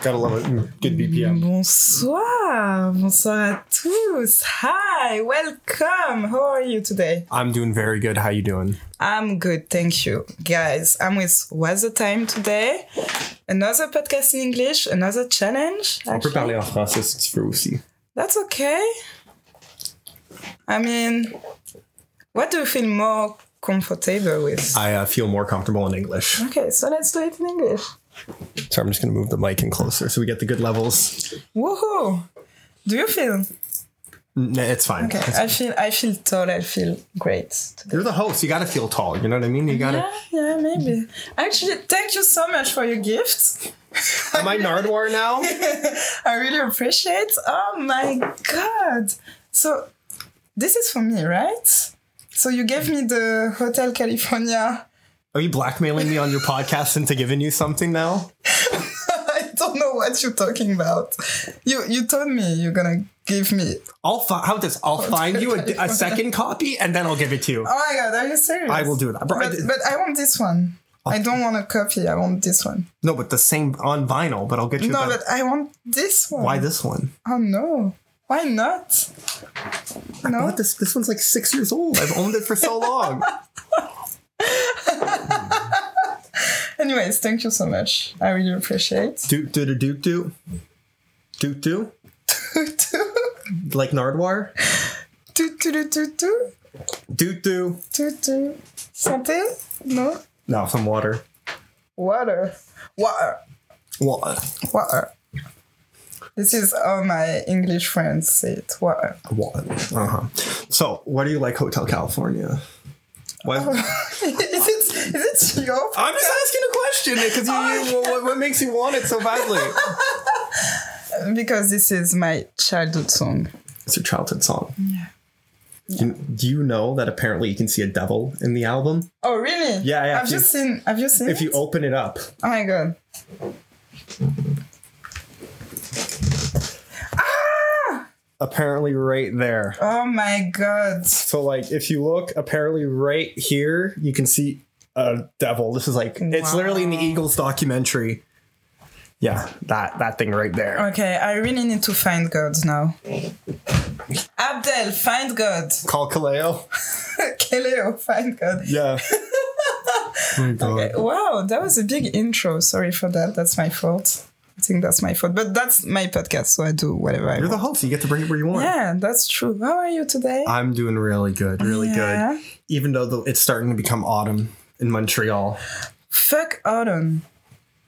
Gotta love it. Good BPM. Bonsoir, bonsoir à tous. Hi, welcome. How are you today? I'm doing very good. How are you doing? I'm good, thank you. Guys, I'm with Wiser Times today. Another podcast in English, another challenge. On peut actually. parler en français si tu veux aussi. That's okay. I mean, what do you feel more comfortable with? I uh, feel more comfortable in English. Okay, so let's do it in English. So I'm just gonna move the mic in closer so we get the good levels. Woohoo! Do you feel? N- It's fine. Okay, It's- I feel I feel tall. I feel great. today. You're the host. You gotta feel tall. You know what I mean? You gotta. Yeah, yeah, maybe. Actually, thank you so much for your gifts. Am I Nardwuar now? I really appreciate. Oh my god! So this is for me, right? So you gave me the Hotel California. Are you blackmailing me on your podcast into giving you something now? I don't know what you're talking about. You you told me you're gonna give me. I'll fi- how this? I'll find you a, a second copy and then I'll give it to you. Oh my god, are you serious? I will do that. But, but I want this one. I don't want a copy. I want this one. No, but the same on vinyl. But I'll get you. No, but I want this one. why this one? Oh no! Why not? No. What this? This one's like six years old. I've owned it for so long. Anyways, thank you so much. I really appreciate. Doot doot a doot doot. Doot doot. Like Nardwuar. Tu tu tu tu tu Doot doot. tu tu. Santé? No. No, some water. Water. Water. Water. Water. This is how my English friends say it. Water. Water. Uh huh. So, why do you like Hotel California? Why? is it is it your? I'm just asking a question because you, you, what, what makes you want it so badly? Because this is my childhood song. It's your childhood song. Yeah. Do, do you know that apparently you can see a devil in the album? Oh really? Yeah, yeah, I've you- just seen. Have you seen? If you open it up, Oh my god. Apparently right there. Oh my god. So like if you look apparently right here, you can see a devil. This is like it's literally in the Eagles documentary. Yeah, that that thing right there. Okay, I really need to find God now. Abdel, find God. Call Kaleo. Kaleo, find God. Yeah. Oh. Okay, Wow, that was a big intro. Sorry for that. That's my fault. I think that's my fault. But that's my podcast, so I do whatever I You're want. the host. You get to bring it where you want. yeah, that's true. How are you today? I'm doing really good, really Yeah. good. Even though the, it's starting to become autumn in Montreal. Fuck autumn.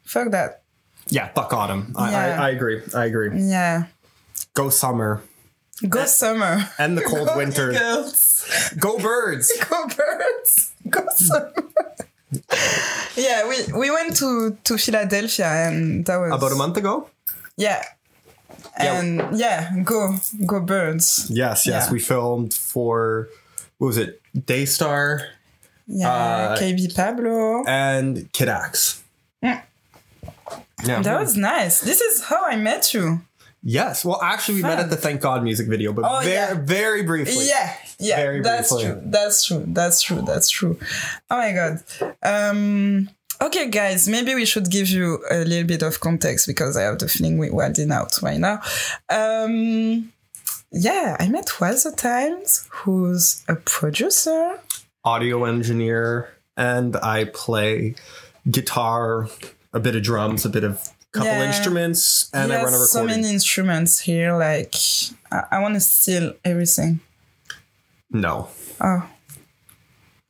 Fuck that. Yeah, fuck autumn. I, Yeah. I, I agree. I agree. Yeah. Go summer. Go summer. And the cold Go winter. Eagles. Go birds. Go birds. Go summer. Yeah, we, we went to, to Philadelphia and that was About a month ago? Yeah. And yeah, go go birds. Yes, yes. Yeah. We filmed for what was it? Daystar Yeah, Uh, KB Pablo. and Kid Axe. Yeah. Yeah. That was nice. This is how I met you. yes. Well, actually, we met at the Thank God music video, but Oh, very, yeah. very briefly. Yeah, yeah, Very that's briefly. true. That's true. That's true. That's true. Oh my god. Um. Okay, guys, maybe we should give you a little bit of context because I have the feeling we widen out right now. Um. Yeah, I met Wiser Times, who's a producer. Audio engineer, and I play guitar, a bit of drums, a bit of couple Yeah. instruments, and I run a has so many instruments here. Like, I, I want to steal everything. No, Oh,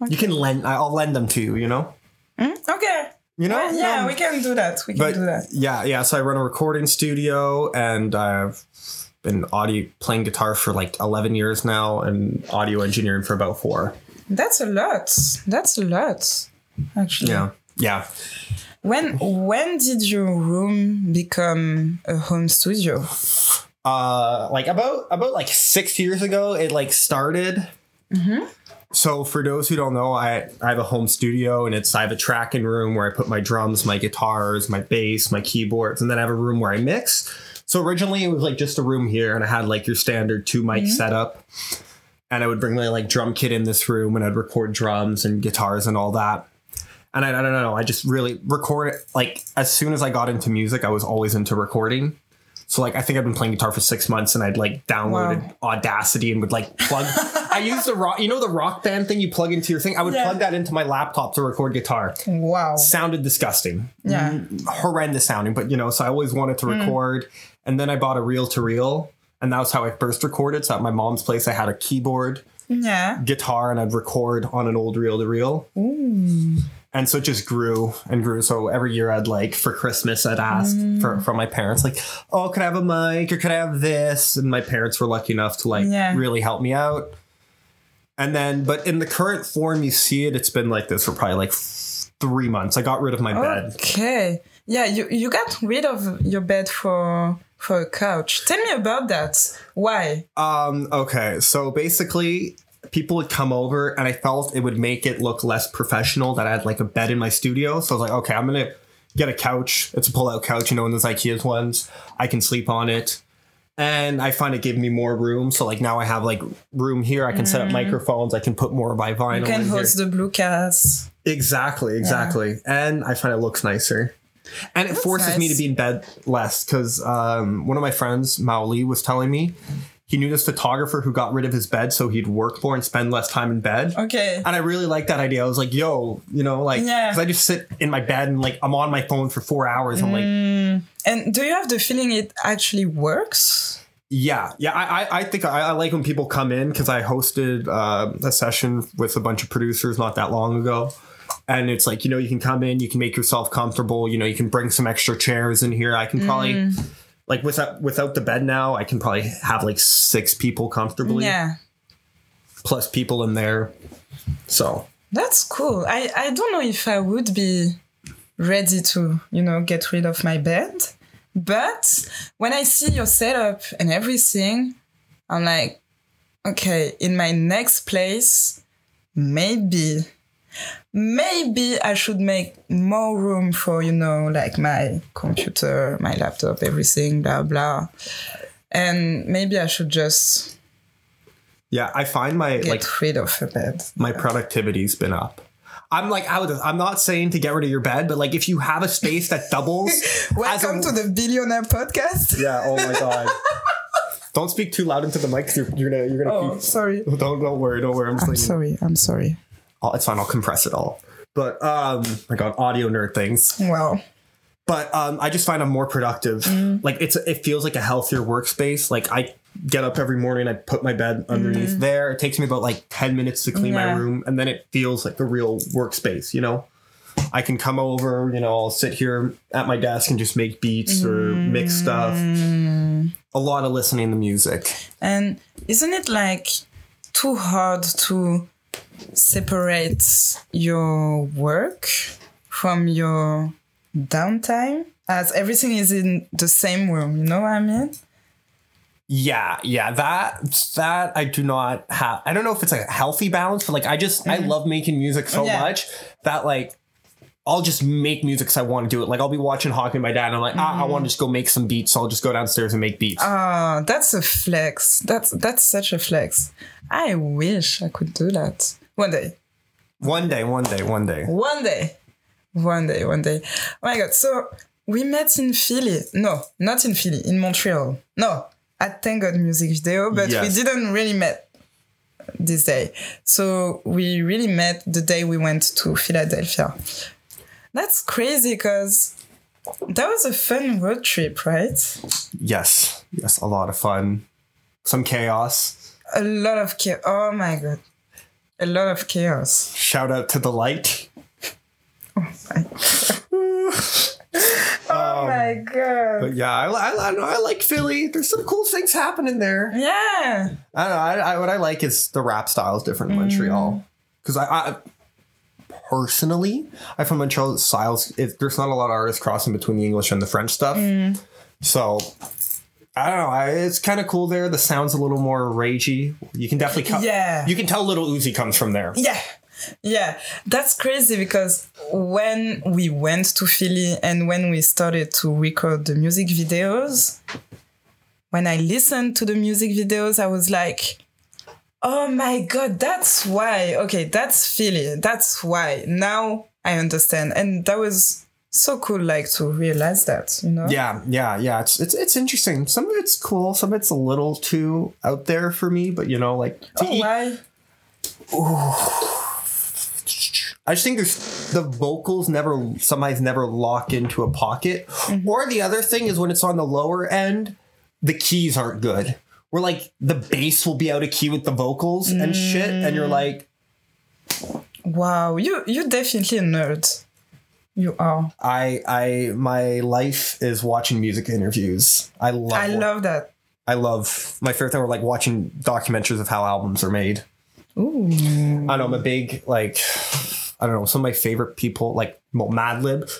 you can lend. I'll lend them to you. You know. Hmm? okay. You know. Yeah, yeah, No, we can do that. We can do that. yeah, yeah. So I run a recording studio, and I've been audio playing guitar for like eleven years now, and audio engineering for about four. That's a lot. That's a lot. Actually. Yeah, yeah. When when did your room become a home studio? Uh, like about about like six years ago, it like started. So for those who don't know, I I have a home studio, and it's I have a tracking room where I put my drums, my guitars, my bass, my keyboards, and then I have a room where I mix. So originally it was like just a room here, and I had like your standard two mic setup, and I would bring my like drum kit in this room, and I'd record drums and guitars and all that. and I, I don't know. I just really record like as soon as I got into music, I was always into recording. So like I think I've been playing guitar for six months, and I'd like downloaded Wow. Audacity and would like plug. I used the rock, you know, the rock band thing you plug into your thing. I would Yeah. plug that into my laptop to record guitar. Wow. Sounded disgusting, Yeah. horrendous sounding. But you know, so I always wanted to Mm. record, and then I bought a reel to reel, and that was how I first recorded. So at my mom's place, I had a keyboard Yeah. guitar and I'd record on an old reel to reel. And so it just grew and grew. So every year I'd like for Christmas I'd ask Mm. for from my parents like, "Oh, could I have a mic or could I have this?" And my parents were lucky enough to like Yeah. really help me out. And then but in the current form you see it it's been like this for probably like 3 months. I got rid of my bed. Okay. Yeah, you, you got rid of your bed for for a couch. Tell me about that. Why? Um okay, so basically people would come over and I felt it would make it look less professional that I had like a bed in my studio. So I was like, okay, I'm gonna get a couch. It's a pull-out couch, you know, one of those IKEA ones. I can sleep on it. And I find it gave me more room. So like now I have like room here. I can set up microphones. I can put more of my vinyl. You can in here. host the blue cast. Exactly, exactly. And I find it looks nicer. And it forces me to be in bed less because um, one of my friends, Mao Lee, was telling me he knew this photographer who got rid of his bed so he'd work more and spend less time in bed. Okay. And I really like that idea. I was like, yo, you know, like, Yeah. because I just sit in my bed and like I'm on my phone for four hours. I'm like, And do you have the feeling it actually works? Yeah, yeah. I, I, I think I, I like when people come in because I hosted uh, a session with a bunch of producers not that long ago, and it's like you know you can come in, you can make yourself comfortable. You know, you can bring some extra chairs in here. I can probably like without without the bed now, I can probably have like six people comfortably Yeah. plus people in there. So That's cool. I, I don't know if I would be ready to, you know, get rid of my bed. But when I see your setup and everything, I'm like, okay, in my next place, maybe, maybe I should make more room for, you know, like my computer, my laptop, everything, blah, blah. And maybe I should just yeah, I find my get like rid of a bed. my productivity's been up. I'm like I would, I'm not saying to get rid of your bed, but like if you have a space that doubles as a- Welcome to the Billionaire Podcast. Yeah. Oh my god. don't speak too loud into the mic. You're, you're gonna. You're gonna. Oh, sorry. Don't don't worry. Don't worry. I'm, I'm sorry. I'm sorry. It's fine. I'll compress it all. But um, my god, audio nerd things. Well, But um, I just find I'm more productive. Mm. Like it's it feels like a healthier workspace. Like I get up every morning, I put my bed underneath there. It takes me about like ten minutes to clean my Mm. Room, and then it feels like a real workspace. You know. I can come over, you know, I'll sit here at my desk and just make beats or mix stuff. Mm. A lot of listening to music. and isn't it like too hard to separate your work from your downtime as everything is in the same room? You know what I mean? Yeah, yeah, that that I do not have. I don't know if it's like a healthy balance, but like I just I love making music so Mm-hmm. Yeah. much that like I'll just make music because I want to do it. Like I'll be watching hockey with my dad, and I'm like, ah, I want to just go make some beats. So I'll just go downstairs and make beats. Oh, that's a flex. That's that's such a flex. I wish I could do that one day. one day, one day, one day. One day. One day, one day. Oh my god. So we met in Philly. No, not in Philly, in Montreal. No, at Thank God Music Video, but Yes. we didn't really met this day. So we really met the day we went to Philadelphia. That's crazy because that was a fun road trip, right? Yes, yes, a lot of fun, some chaos. A lot of chaos. Oh my god. A lot of chaos. Shout out to the light. Oh my god. But yeah, I, I, I, know, I like Philly. There's some cool things happening there. Yeah. I don't know. I, I, what I like is the rap style is different in Mm. Montreal. Because I, I personally, I'm from Montreal. Styles, it, there's not a lot of artists crossing between the English and the French stuff. Mm. So I don't know. I, it's kind of cool there. The sound's a little more ragey. You can definitely, cut, Yeah. You can tell Little Uzi comes from there. Yeah. Yeah, that's crazy because when we went to Philly and when we started to record the music videos, when I listened to the music videos, I was like, oh my God, that's why. Okay, that's Philly. That's why. Now I understand. And that was so cool, like to realize that, you know? Yeah, yeah, yeah. It's it's it's interesting. Some of it's cool. Some of it's a little too out there for me. But you know, like Oh, eat- why? I just think there's the vocals never sometimes never lock into a pocket. Mm-hmm. Or the other thing is when it's on the lower end, the keys aren't good. Where like the bass will be out of key with the vocals and shit, and you're mm. like, Wow, you you're definitely a nerd. You are. I I my life is watching music interviews. I love I love that. I love my favorite thing were like watching documentaries of how albums are made. Ooh. I know I'm a big like I don't know some of my favorite people like well, Madlib,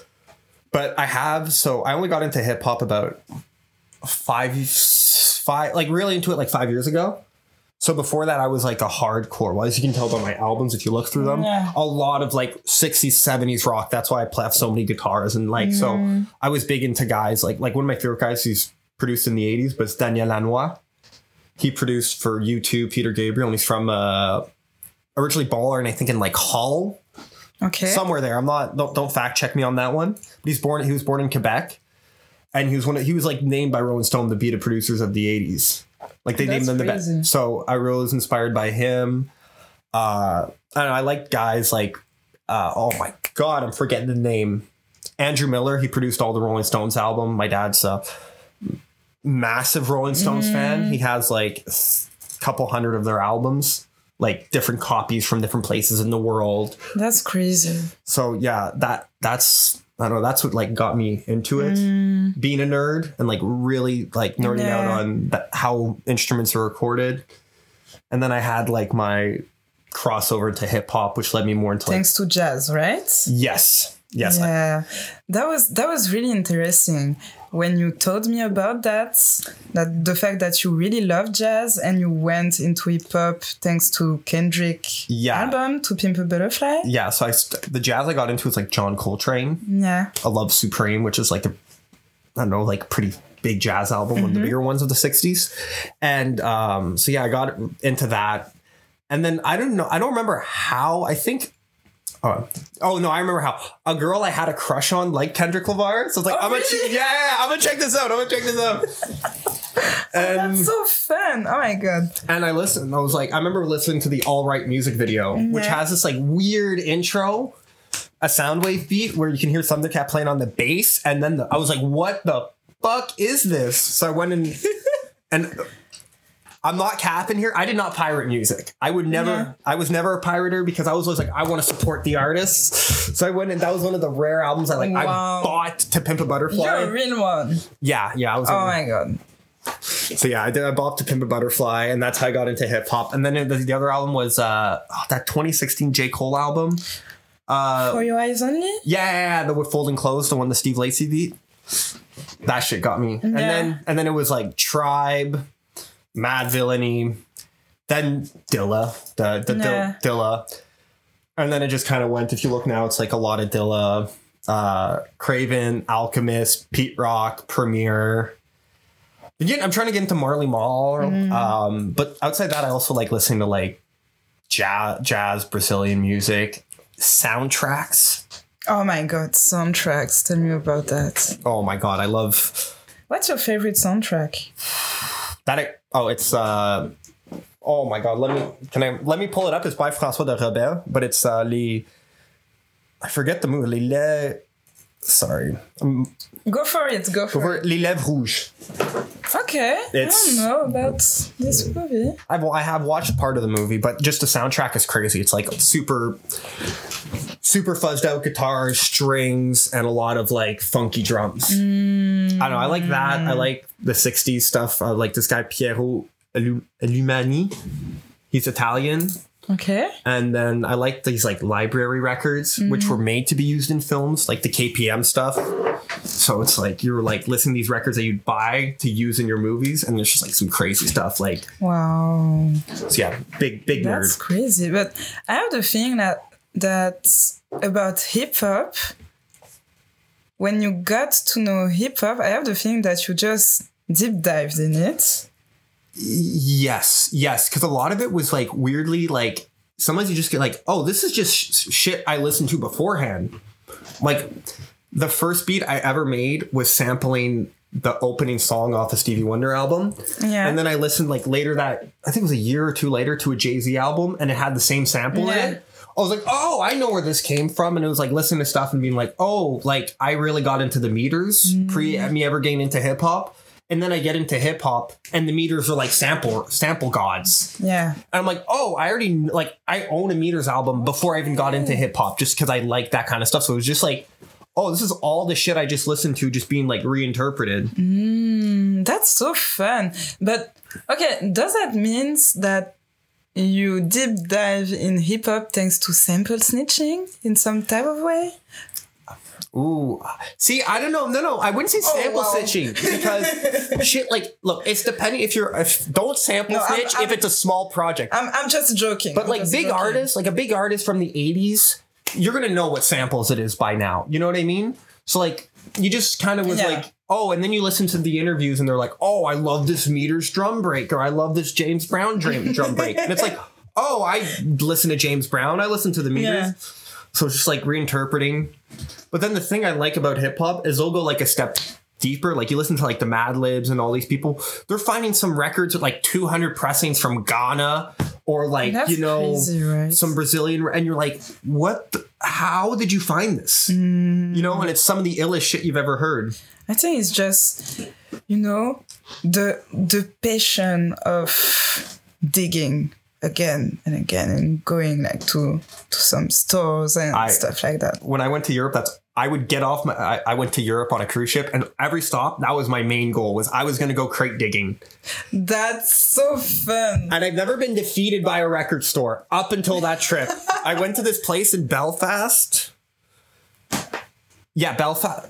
but I have so I only got into hip hop about five five like really into it like five years ago. So before that, I was like a hardcore. Well, as you can tell by my albums, if you look through them, Yeah. a lot of like 60s, 70s rock. That's why I play have so many guitars and like so. I was big into guys like like one of my favorite guys. He's produced in the 80s, but it's Daniel Lanois. He produced for U2, Peter Gabriel, and he's from uh, originally Baller, and I think in like Hull, Okay. somewhere there. I'm not don't, don't fact check me on that one. But he's born he was born in Quebec, and he was one of, he was like named by Rolling Stone the beta producers of the 80s. Like they That's named them the best. So I really was inspired by him. Uh, I know. I like guys like uh, oh my god, I'm forgetting the name. Andrew Miller. He produced all the Rolling Stones album. My dad's a massive Rolling Stones Mm. fan. He has like a couple hundred of their albums, like different copies from different places in the world That's crazy. so yeah that that's i don't know that's what like got me into it mm. being a nerd and like really like nerding out on that, how instruments are recorded. And then i had like my crossover to hip-hop which led me more into like Thanks to jazz, right? yes. Yes I- Yeah, that was that was really interesting when you told me about that. That the fact that you really love jazz and you went into hip hop thanks to Kendrick Yeah. album to Pimp a Butterfly. yeah so i st- the jazz i got into was like john coltrane Yeah, A Love Supreme which is like a i don't know like pretty big jazz album one of the bigger ones of the 60s and um so yeah i got into that and then i don't know i don't remember how i think uh, oh no, I remember how a girl I had a crush on liked Kendrick Lamar. So it's like Oh, I'm gonna really? yeah, yeah, I'm gonna check this out. I'm gonna check this out. and that's so fun. Oh my god. and I listened. I was like, I remember listening to the All Right music video, which has this like weird intro, a Sounwave beat where you can hear Thundercat playing on the bass, and then the, I was like, what the fuck is this? So I went and and I'm not capping here. I did not pirate music. I would never. Yeah. I was never a pirater because I was always like, I want to support the artists. So I went and that was one of the rare albums I like. I bought to Pimp a Butterfly. You're a real one. yeah, yeah. I was. Oh my god. So yeah, I did. I bought to Pimp a Butterfly, and that's how I got into hip hop. And then the, the other album was uh oh, that 2016 J Cole album. Uh, For your eyes only? yeah, yeah, yeah, the with folding clothes, the one the Steve Lacy beat. That shit got me. And Yeah. then and then it was like Tribe, Madvillainy, then Dilla, the the Yeah. Dilla, and then it just kind of went. If you look now, it's like a lot of Dilla, uh, Craven, Alchemist, Pete Rock, Premier. Again, I'm trying to get into Marley Marl, Mm-hmm. um, but outside that, I also like listening to like jazz, jazz, Brazilian music, soundtracks. Oh my god, soundtracks. Tell me about that. Oh my god, I love What's your favorite soundtrack? That. Oh, it's uh, oh my god. Let me can I let me pull it up. It's by François de Roubaix, but it's uh, les. I forget the movie. Les. Sorry, um, Go for it, go for over it. Les lèvres rouges. Okay. It's- I don't know about this movie. I've I have watched part of the movie, but just the soundtrack is crazy. It's like super, super fuzzed out guitars, strings, and a lot of like funky drums. I don't know. I like that. I like the '60s stuff. I like this guy Piero Lu- Lumani. He's Italian, Okay. and then I like these like library records, which mm-hmm. were made to be used in films, like the KPM stuff. So it's like you're like listening to these records that you'd buy to use in your movies, and there's just like some crazy stuff. Like, Wow. so yeah, big big nerd. That's crazy. But I have the feeling that that about hip hop. When you got to know hip hop, I have the feeling that you just deep dived in it. Yes, yes, because a lot of it was like weirdly like sometimes you just get like, oh, this is just sh- shit I listened to beforehand. Like the first beat I ever made was sampling the opening song off the Stevie Wonder album. Yeah. And then I listened like later that I think it was a year or two later to a Jay Z album, and it had the same sample Yeah. in it. I was like, oh, I know where this came from, and it was like listening to stuff and being like, oh, like I really got into the meters pre mm. me ever getting into hip hop, and then I get into hip hop, and the meters are like sample sample gods. Yeah. And I'm like, oh, I already like I own a Meters album before I even got into hip hop, just because I like that kind of stuff. So it was just like, oh, this is all the shit I just listened to, just being like reinterpreted. Mm, that's so fun. But okay, does that means that you deep dive in hip hop thanks to sample snitching in some type of way? Ooh, see, I don't know. No, no, I wouldn't say oh, sample wow. snitching because shit. Like, look, it's depending if you're if don't sample No, I'm- I'm- if it's a small project. I'm, I'm just joking. But I'm like big joking. artists, like a big artist from the '80s, you're gonna know what samples it is by now. You know what I mean? So like, you just kind of was Yeah. like, oh, and then you listen to the interviews, and they're like, oh, I love this Meters drum break, or I love this James Brown drum drum break, and it's like, oh, I listen to James Brown, I listen to the Meters. Yeah. So it's just like reinterpreting. But then the thing I like about hip hop is they'll go like a step deeper. Like you listen to like the Madlibs and all these people, they're finding some records with like 200 pressings from Ghana or like That's you know crazy, right? some Brazilian, and you're like, what? The, how did you find this? Mm. You know, and it's some of the illest shit you've ever heard. I think it's just, you know, the the passion of digging again and again and going like to to some stores and I- stuff like that. When I went to Europe, that's I would get off my. I, I went to Europe on a cruise ship, and every stop that was my main goal was I was going to go crate digging. That's so fun. And I've never been defeated by a record store up until that trip. I went to this place in Belfast. Yeah, Belfast.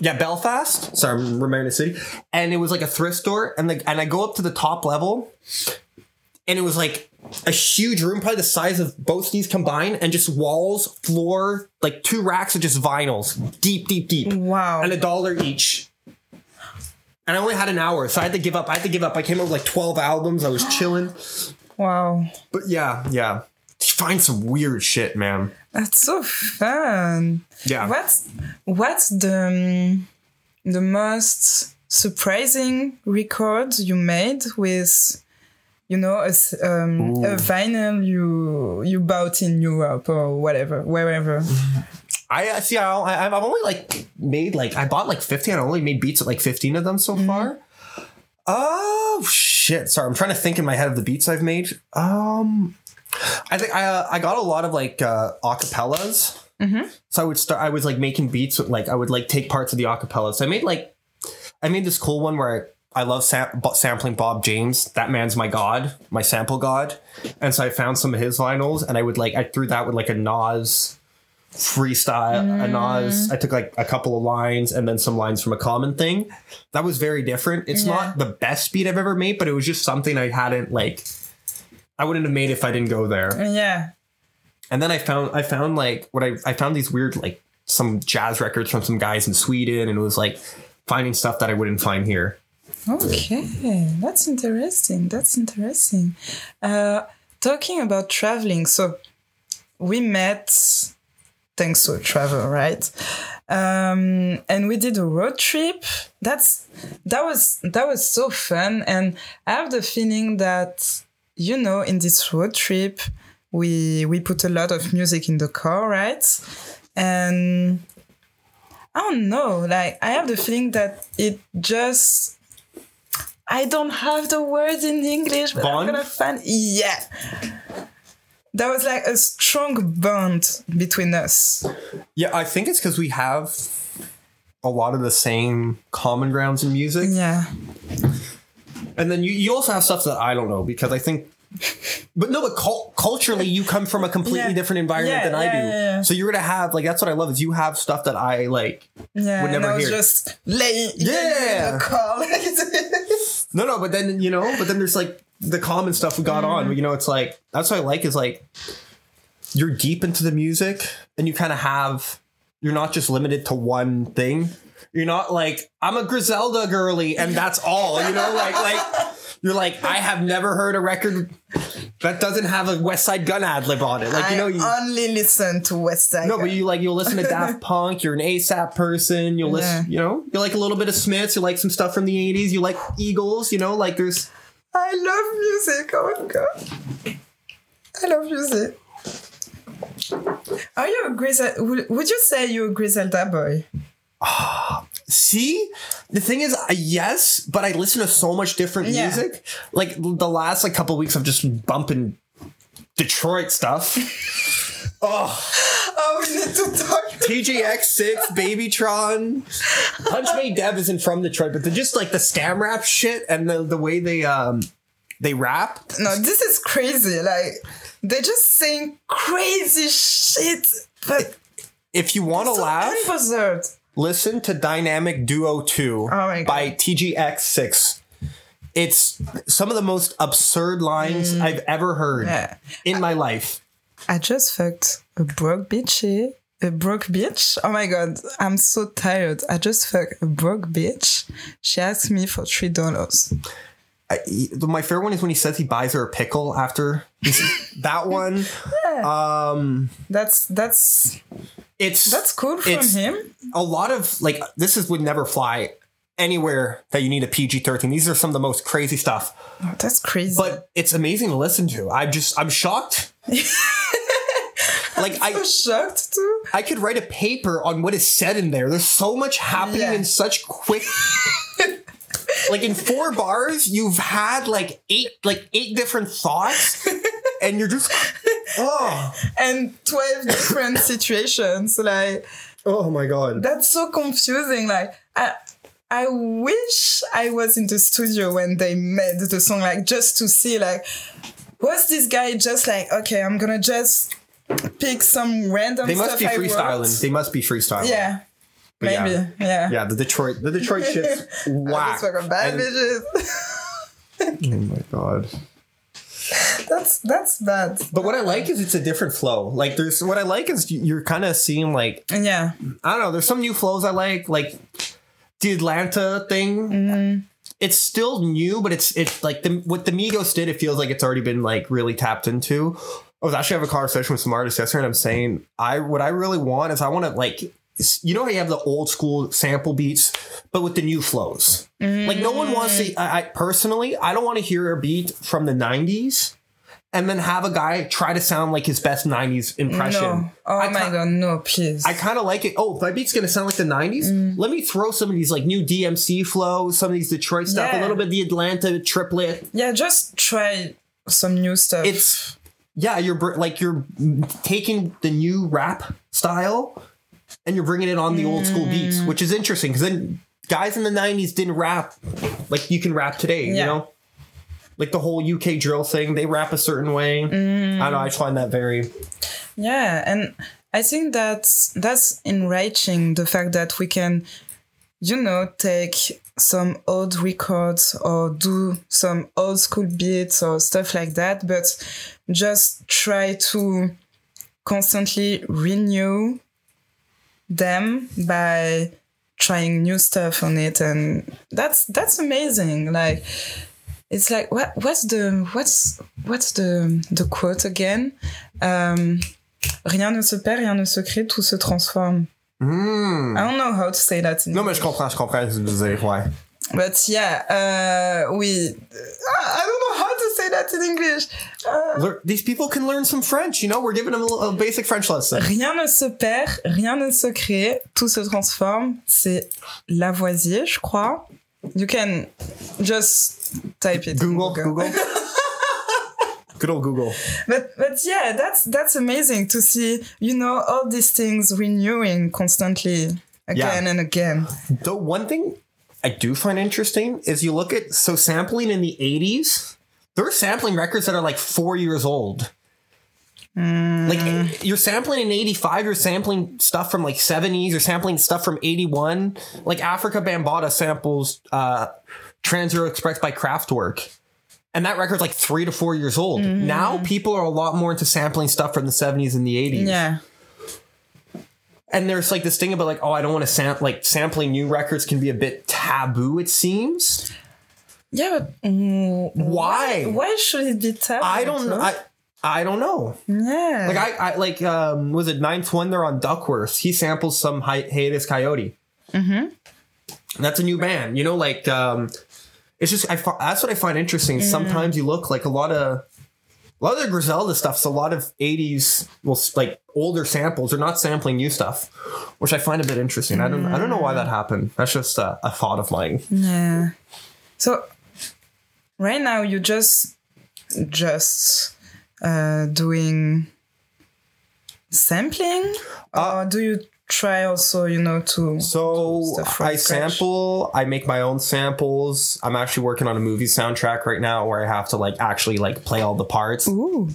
Yeah, Belfast. Sorry, I'm remembering the city. And it was like a thrift store, and like, and I go up to the top level, and it was like a huge room, probably the size of both these combined, and just walls, floor, like two racks of just vinyls, deep, deep, deep, Wow. and a dollar each. And I only had an hour, so I had to give up. I had to give up. I came up with like twelve albums. I was chilling. Wow. But yeah, yeah. You find some weird shit, man. That's so fun. Yeah. What's what's the um, the most surprising record you made with you know a, um, a vinyl you you bought in Europe or whatever wherever. I see. I, I've only like made like I bought like fifteen. I only made beats at like fifteen of them so far. Oh shit! Sorry, I'm trying to think in my head of the beats I've made. Um, I think I uh, I got a lot of like uh, acapellas. So I would start. I was like making beats with like I would like take parts of the acapellas. So I made like I made this cool one where I, I love sam- sampling Bob James. That man's my god, my sample god. And so I found some of his vinyls, and I would like I threw that with like a Nas freestyle, a mm. Nas. I took like a couple of lines and then some lines from a common thing. That was very different. It's Yeah. not the best beat I've ever made, but it was just something I hadn't like. I wouldn't have made if I didn't go there. Yeah. And then I found I found like what I I found these weird like some jazz records from some guys in Sweden, and it was like finding stuff that I wouldn't find here. Okay, that's interesting. That's interesting. Uh, talking about traveling, so we met thanks to travel, right? Um, and we did a road trip. That's that was that was so fun, and I have the feeling that you know in this road trip we we put a lot of music in the car, right? And I don't know, like I have the feeling that it just I don't have the words in English, but Bond? I'm gonna find yeah. That was like a strong bond between us. Yeah, I think it's because we have a lot of the same common grounds in music, Yeah. and then you you also have stuff that I don't know because I think. But no, but cul- culturally, you come from a completely Yeah. different environment Yeah, than I do. yeah, yeah. So you're gonna have like that's what I love is you have stuff that I like. Yeah. Would and never I was hear. just laying Yeah. in the car. No, no, but then you know, but then there's like the common stuff we got on. You know, it's like that's what I like is like you're deep into the music and you kind of have you're not just limited to one thing. You're not like I'm a Griselda girly and that's all. You know, like like you're like I have never heard a record that doesn't have a Westside Gunn ad lib on it. Like you know, I you only listen to West Side. no, but you like you'll listen to Daft Punk. You're an ASAP person. You'll listen. You know, you like a little bit of Smiths. You like some stuff from the '80s. You like Eagles. You know, like there's. I love music. Oh my god. I love music. Are you a Griselda? Would you say you're a Griselda boy? Ah, See, the thing is, yes, but I listen to so much different Yeah. music. Like the last like couple weeks, I've just been bumping Detroit stuff. oh, Oh, we need to talk. TGX six, Babytron. Punchmade Dev isn't from Detroit, but they're just like the scam rap shit and the the way they um they rap. No, this is crazy. Like they just saying crazy shit, but If you want to so laugh, unbothered. Listen to Dynamic Duo 2 Oh by TGX6. It's some of the most absurd lines I've ever heard Mm. Yeah. in my life. I just fucked a broke bitch. A broke bitch? Oh my god, I'm so tired. I just fucked a broke bitch. She asked me for three dollars. I, my favorite one is when he says he buys her a pickle after that one. Um, That's that's it's that's cool from him. a lot of like this is would never fly anywhere that you need a PG thirteen. These are some of the most crazy stuff, Oh, that's crazy. but it's amazing to listen to. I'm just I'm shocked. like I I'm shocked too. I could write a paper on what is said in there. There's so much happening Yeah. in such quick. like in four bars, you've had like eight, like eight different thoughts, and you're just, oh, And twelve different situations. Like oh my god. that's so confusing. Like I I wish I was in the studio when they made the song, like just to see like was this guy just like, okay, I'm gonna just pick some random They must be freestyling. They must be freestyling. Yeah. But yeah. Maybe. Yeah. Yeah, the Detroit, the Detroit shit's I whack. just fucking bad bitches. oh my god. that's that's bad. But what I like is it's a different flow. Like there's what I like is you- you're kind of seeing like Yeah. I don't know. There's some new flows I like, like the Atlanta thing. Mm-hmm. It's still new, but it's it's like the what the Migos did. It feels like it's already been like really tapped into. I was actually having a conversation with some artists yesterday, and I'm saying I what I really want is I want to like s- you know how you have the old school sample beats, but with the new flows. Like no one wants to. I, I personally, I don't want to hear a beat from the '90s. And then have a guy try to sound like his best '90s impression. No. Oh I my ca- god, no, please. I kind of like it. Oh, my beat's gonna sound like the '90s. Mm. Let me throw some of these like new DMC flows, some of these Detroit stuff, a little bit of the Atlanta triplet. yeah, just try some new stuff. It's yeah, you're br- like you're taking the new rap style and you're bringing it on the old school beats, Mm. which is interesting because then guys in the '90s didn't rap like you can rap today. You know, like the whole UK drill thing, they rap a certain way. Mm. I don't know. I find that very Yeah, and I think that's that's enriching the fact that we can, you know, take some old records or do some old school beats or stuff like that, but just try to constantly renew them by trying new stuff on it and that's that's amazing like it's like what what's the what's what's the the quote again? Um, rien ne se perd rien ne se crée tout se transforme Hmm. I don't know how to say that in Non, mais je comprends, je comprends ce que tu veux dire, ouais. but yeah uh, we I don't know say that in English Uh, Lear- These people can learn some French, you know? We're giving them a, little, a basic French lesson. rien ne se perd rien ne se crée tout se transforme c'est Lavoisier je crois you can just type it in Google, Google. Good old Google. But but yeah, that's that's amazing to see. You know, all these things renewing constantly again Yeah. and again. The one thing I do find interesting is you look at so sampling in the 80s, there are sampling records that are like four years old. Mm. Like eh, you're sampling in 85, you're sampling stuff from like 70s, you're sampling stuff from 81. Like Afrika Bambaataa samples uh Trans Euro Express by Kraftwerk. And that record's like three to four years old. Mm. Now people are a lot more into sampling stuff from the 70s and the 80s. Yeah, and there's like this thing about like oh i don't want to sample like sampling new records can be a bit taboo it seems Yeah, but mm, Why? Why should it be tablet? I don't know. I I don't know. yeah. Like I, I like um was it Ninth Wonder on Duckworth? He samples some hi- Hiatus Kaiyote. Mm-hmm. That's a new band. You know, like um it's just I that's what I find interesting. Sometimes you look like a lot of a lot of the Griselda stuff's a lot of 80s well like older samples. They're not sampling new stuff, which I find a bit interesting. I don't I don't know why that happened. That's just a, a thought of mine. Yeah. So right now you just just uh, doing sampling, or do you try also you know to So I scratch. sample, I make my own samples. I'm actually working on a movie soundtrack right now where I have to like actually like play all the parts. ooh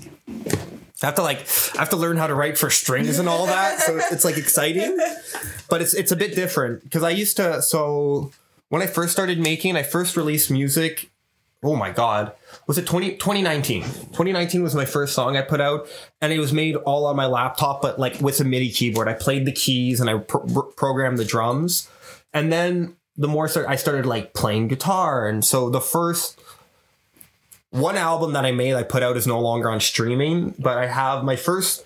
I have to like I have to learn how to write for strings and all that. So it's, it's like exciting. But it's it's a bit different because I used to so when I first started making, I first released music. Oh my god. Was it 20, 2019? 2019 was my first song I put out, and it was made all on my laptop, but like with a MIDI keyboard. I played the keys and I pro- pro- programmed the drums, and then the more start, I started like playing guitar, and so the first one album that I made, I put out is no longer on streaming, but I have my first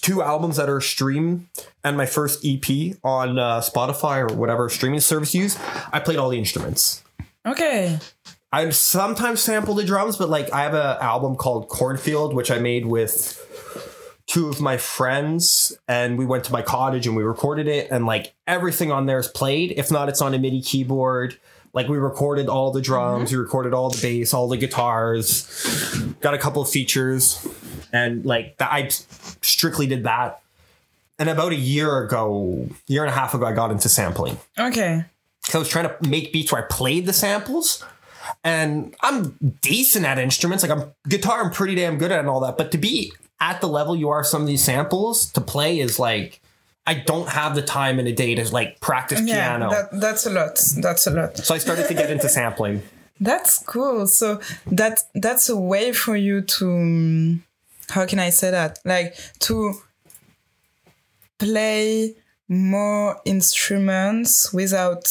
two albums that are streamed and my first EP on uh, Spotify or whatever streaming service you use. I played all the instruments. okay I sometimes sample the drums, but like I have an album called Cornfield, which I made with two of my friends, and we went to my cottage and we recorded it, and like everything on there is played. If not, it's on a MIDI keyboard. Like we recorded all the drums, we recorded all the bass, all the guitars, got a couple of features, and like that, I strictly did that. And about a year ago, year and a half ago, I got into sampling. okay So I was trying to make beats where I played the samples. And I'm decent at instruments. Like I'm guitar, I'm pretty damn good at and all that. But to be at the level you are some of these samples to play is like I don't have the time in a day to like practice yeah piano. that, that's a lot that's a lot so I started to get into sampling. That's cool. So that that's a way for you to um, how can I say that? Like to play more instruments without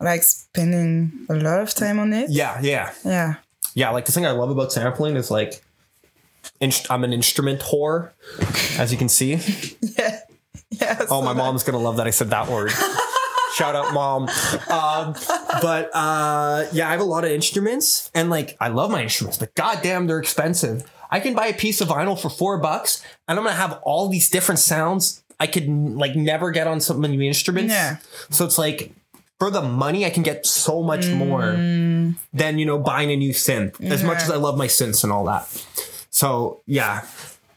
like spending a lot of time on it. Yeah, yeah. Yeah. Yeah, like the thing I love about sampling is like I'm an instrument whore, as you can see. Yeah. Yeah. Oh, my mom's gonna love that I said that word. Shout out, mom. Um, but uh, yeah, I have a lot of instruments, and like I love my instruments, but goddamn, they're expensive. I can buy a piece of vinyl for four bucks, and I'm gonna have all these different sounds I could like never get on some of the instruments. Yeah. So it's like for the money, I can get so much more mm. than you know buying a new synth. As much as I love my synths and all that. So yeah.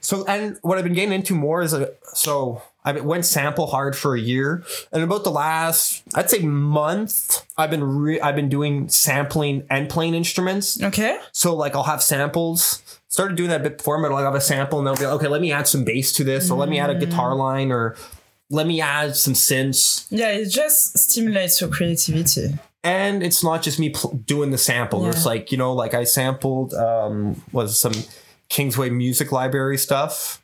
So and what I've been getting into more is a so I went sample hard for a year, and about the last I'd say month, I've been re- I've been doing sampling and playing instruments. Okay. So like I'll have samples. Started doing that a bit before, but I'll have a sample and they'll be like, okay, let me add some bass to this, or let me add a guitar mm. line, or let me add some synths. Yeah, it just stimulates your creativity. and it's not just me pl- doing the sample. Yeah. It's like you know, like I sampled um, was some Kingsway Music Library stuff,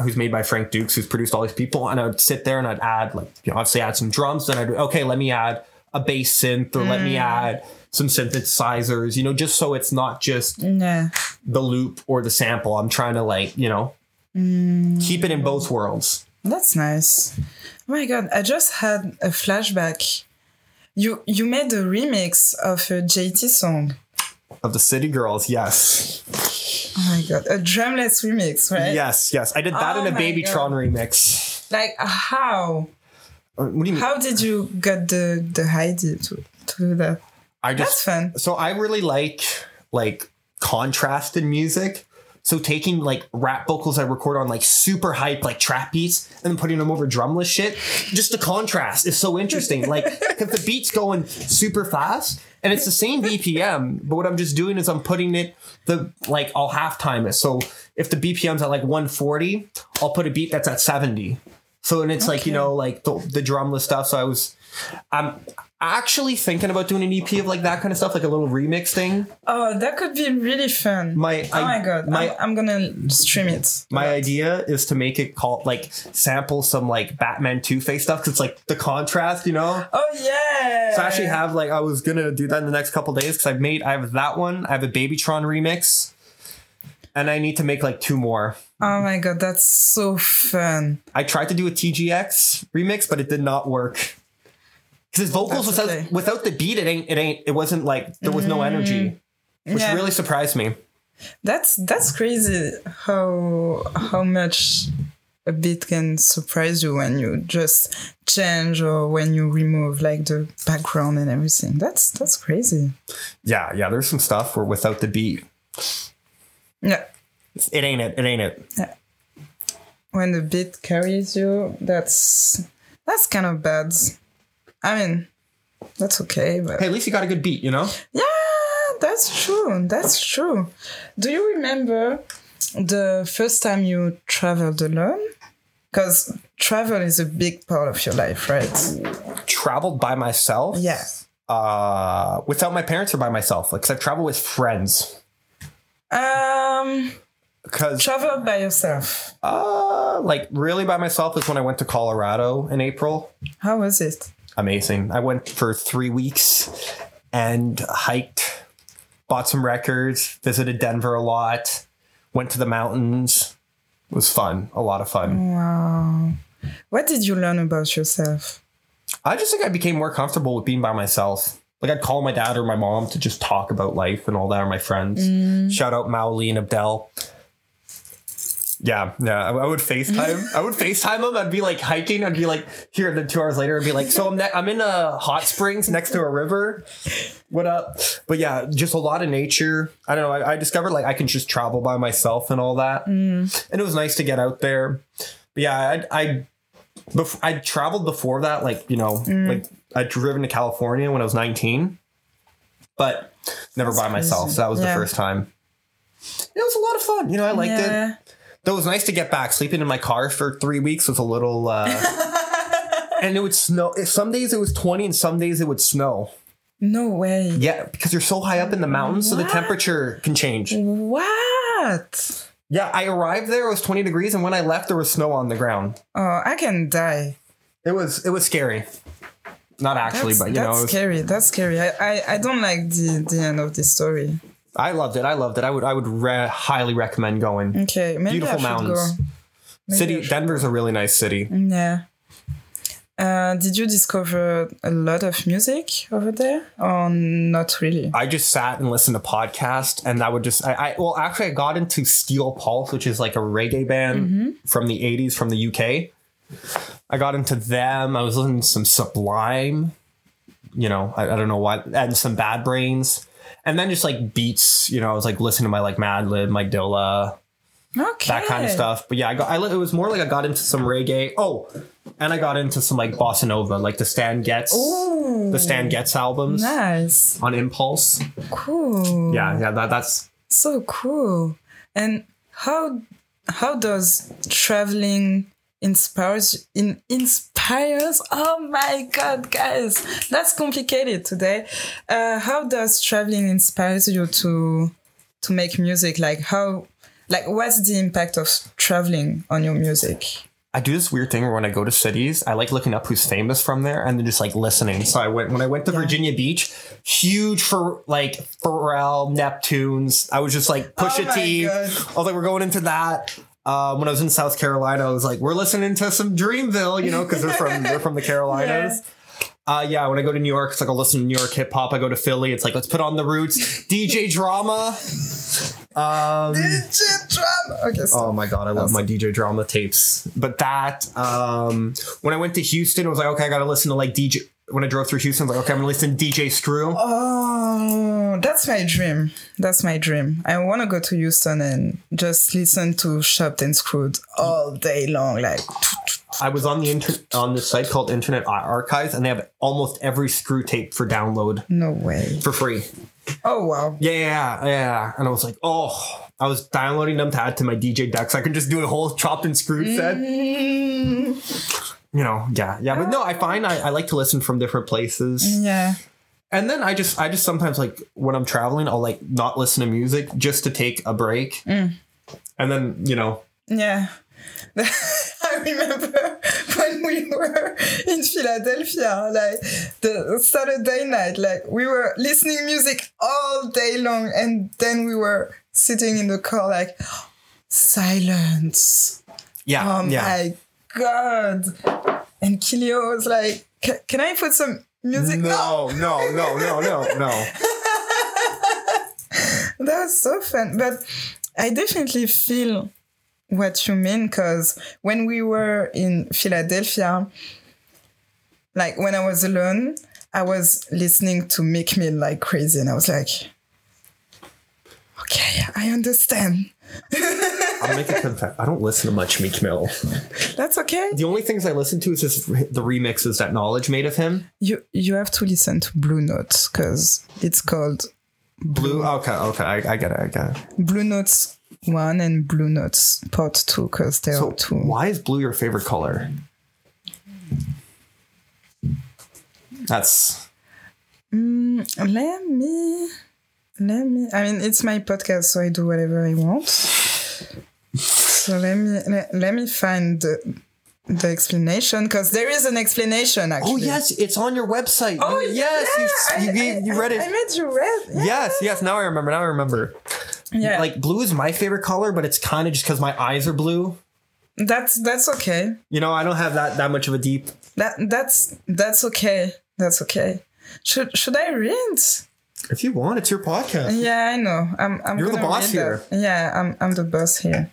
who's made by Frank Dukes, who's produced all these people, and I would sit there and I'd add like you know, obviously add some drums. Then I'd okay, let me add a bass synth, or let Mm. me add some synthesizers. You know, just so it's not just Yeah. the loop or the sample. I'm trying to like you know Mm. keep it in both worlds. That's nice. Oh my god, I just had a flashback. You you made a remix of a JT song. Of the City Girls, yes, Oh my god, a drumless remix, right? yes, yes. I did that Oh in a Babytron remix. Like how? Uh, What do you mean? How did you get the the idea to to do that? I just, That's fun. so I really like like contrasted music. So taking like rap vocals I record on like super hype like trap beats and then putting them over drumless shit, just the contrast is so interesting. Like because the beat's going super fast and it's the same BPM, but what I'm just doing is I'm putting it the like I'll half time it. So if the BPM's at like 140, I'll put a beat that's at 70. So and it's like you know like the, the drumless stuff. So I was I'm actually thinking about doing an EP of like that kind of stuff, like a little remix thing. Oh, that could be really fun. My oh I- my god, my I'm, I'm gonna stream it. my idea is to make it call like sample some like Batman Two Face stuff because it's like the contrast, you know. Oh yeah. So I actually have like I was gonna do that in the next couple days because I've made I have that one, I have a Babytron remix, and I need to make like two more. Oh my god, that's so fun. I tried to do a TGX remix, but it did not work. Because his vocals That's without okay. without the beat, it ain't it ain't it wasn't like there was no energy, mm. which Yeah. really surprised me. That's that's crazy how how much a beat can surprise you when you just change or when you remove like the background and everything. That's that's crazy. Yeah, yeah. There's some stuff where without the beat, Yeah. It ain't it. It ain't it. When the beat carries you, that's that's kind of bad. I mean, that's okay, but Hey, at least you got a good beat, you know. Yeah, that's true. That's true. Do you remember the first time you traveled alone? Because travel is a big part of your life, right? Traveled by myself. Yeah. Uh, without my parents or by myself. Like, 'cause I've traveled with friends. Um, Because travel by yourself. uh, like really by myself is when I went to Colorado in April. How was it? amazing. I went for three weeks and hiked, bought some records, visited Denver a lot, went to the mountains. It was fun, a lot of fun. Wow. What did you learn about yourself? I just think I became more comfortable with being by myself. Like I'd call my dad or my mom to just talk about life and all that, or my friends. Shout out Maoli and Abdel. Yeah, yeah. I, I would FaceTime. I would FaceTime them. I'd be like hiking. I'd be like here. Then two hours later, I'd be like, so I'm ne- I'm in a hot springs next to a river. What up? But yeah, just a lot of nature. I don't know. I, I discovered like I can just travel by myself and all that, mm. and it was nice to get out there. But yeah, I I bef- I traveled before that. Like you know, mm. like I'd driven to California when I was 19, but never by myself. So that was Yeah. the first time. It was a lot of fun. You know, I liked it. Though it was nice to get back. Sleeping in my car for three weeks was a little. Uh, and it would snow. Some days it was 20 and some days it would snow. No way. Yeah, because you're so high up in the mountains, so the temperature can change. What? Yeah, I arrived there, it was 20 degrees, and when I left, there was snow on the ground. Oh, I can die. It was it was scary. Not actually, That's, but you that's know, was- scary. That's scary. I, I, I don't like the, the end of this story. I loved it. I loved it. I would I would re- highly recommend going. Okay, maybe Beautiful I mountains. go. Maybe City Denver's a really nice city. Yeah. Uh, did you discover a lot of music over there, or not really? I just sat and listened to podcasts, and I would just I, I well actually I got into Steel Pulse, which is like a reggae band from the '80s from the UK. I got into them. I was listening to some Sublime, you know, I, I don't know what, and some Bad Brains, and then just like beats. You know, I was like listening to my like Madlib, my Dilla, Okay. that kind of stuff. But yeah, I got I, it was more like I got into some reggae. Oh, and I got into some like bossa nova, like the Stan Getz, Ooh, the Stan Getz albums nice, on Impulse. cool. Yeah, yeah, that, that's so cool. And how how does traveling inspires in inspires? Oh my god, guys, that's complicated today. Uh, how does traveling inspires you to to make music? Like how? Like, what's the impact of traveling on your music? I do this weird thing where when I go to cities, I like looking up who's famous from there and then just like listening. So I went when I went to Virginia Beach, huge for like Pharrell, Neptunes. I was just like Pusha Oh my T. God. I was like, we're going into that. Um, when I was in South Carolina, I was like, we're listening to some Dreamville, you know, because they're from they're from the Carolinas. Uh, yeah, when I go to New York, it's like I'll listen to New York hip hop. I go to Philly, it's like let's put on the roots, DJ drama. Um, DJ drum. Okay, Oh my god, I love my DJ drama tapes. But that, um, when I went to Houston, it was like, okay, I gotta listen to like DJ. When I drove through Houston, I was like, okay, I'm gonna listen to DJ Screw. Oh, that's my dream. That's my dream. I want to go to Houston and just listen to Chopped and Screwed all day long. Like, I was on the inter- on this site called Internet Archives, and they have almost every Screw tape for download no way. for free. Oh, wow. Yeah, yeah, yeah. And I was like, oh, I was downloading them to add to my DJ deck, so I could just do a whole chopped and screwed set. Mm, you know, yeah, yeah. But no, I find I, I like to listen from different places. Yeah. And then I just I just sometimes like when I'm traveling, I'll like not listen to music just to take a break. Mm. And then, you know, Yeah. I remember when we were in Philadelphia, like the Saturday night, like we were listening music all day long, and then we were sitting in the car, like silence. yeah, Oh yeah. my god! And Kilio was like, "Can I put some music?" No, no, no, no, no, no. That was so fun. But I definitely feel what you mean because when we were in Philadelphia, like when I was alone, I was listening to Meek Mill like crazy and I was like, okay, I understand. I'll make a. I don't listen to much Meek Mill. That's okay. The only things I listen to is just the remixes that Knxwledge made of him. You you have to listen to Blue Notes because it's called Blue. Okay, okay, I, I get it. I get it. Blue Notes 1 and Blue Notes Part 2 because there So are two. why is blue your favorite color? That's mm, Let me. Let me. I mean, it's my podcast, so I do whatever I want. So let me let, let me find the, the explanation because there is an explanation oh, actually. oh yes, it's on your website. Oh You- yes, yes, you, you, gave, you read I, it. I made you read. Yeah. Yes, yes. Now I remember. Now I remember. yeah. Like blue is my favorite color, but it's kind of just because my eyes are blue. that's that's okay. You know, I don't have that that much of a deep. That that's that's okay. That's okay. Should should I read? If you want, it's your podcast. Yeah, I know. I'm. I'm You're the boss here. Yeah, I'm. I'm the boss here.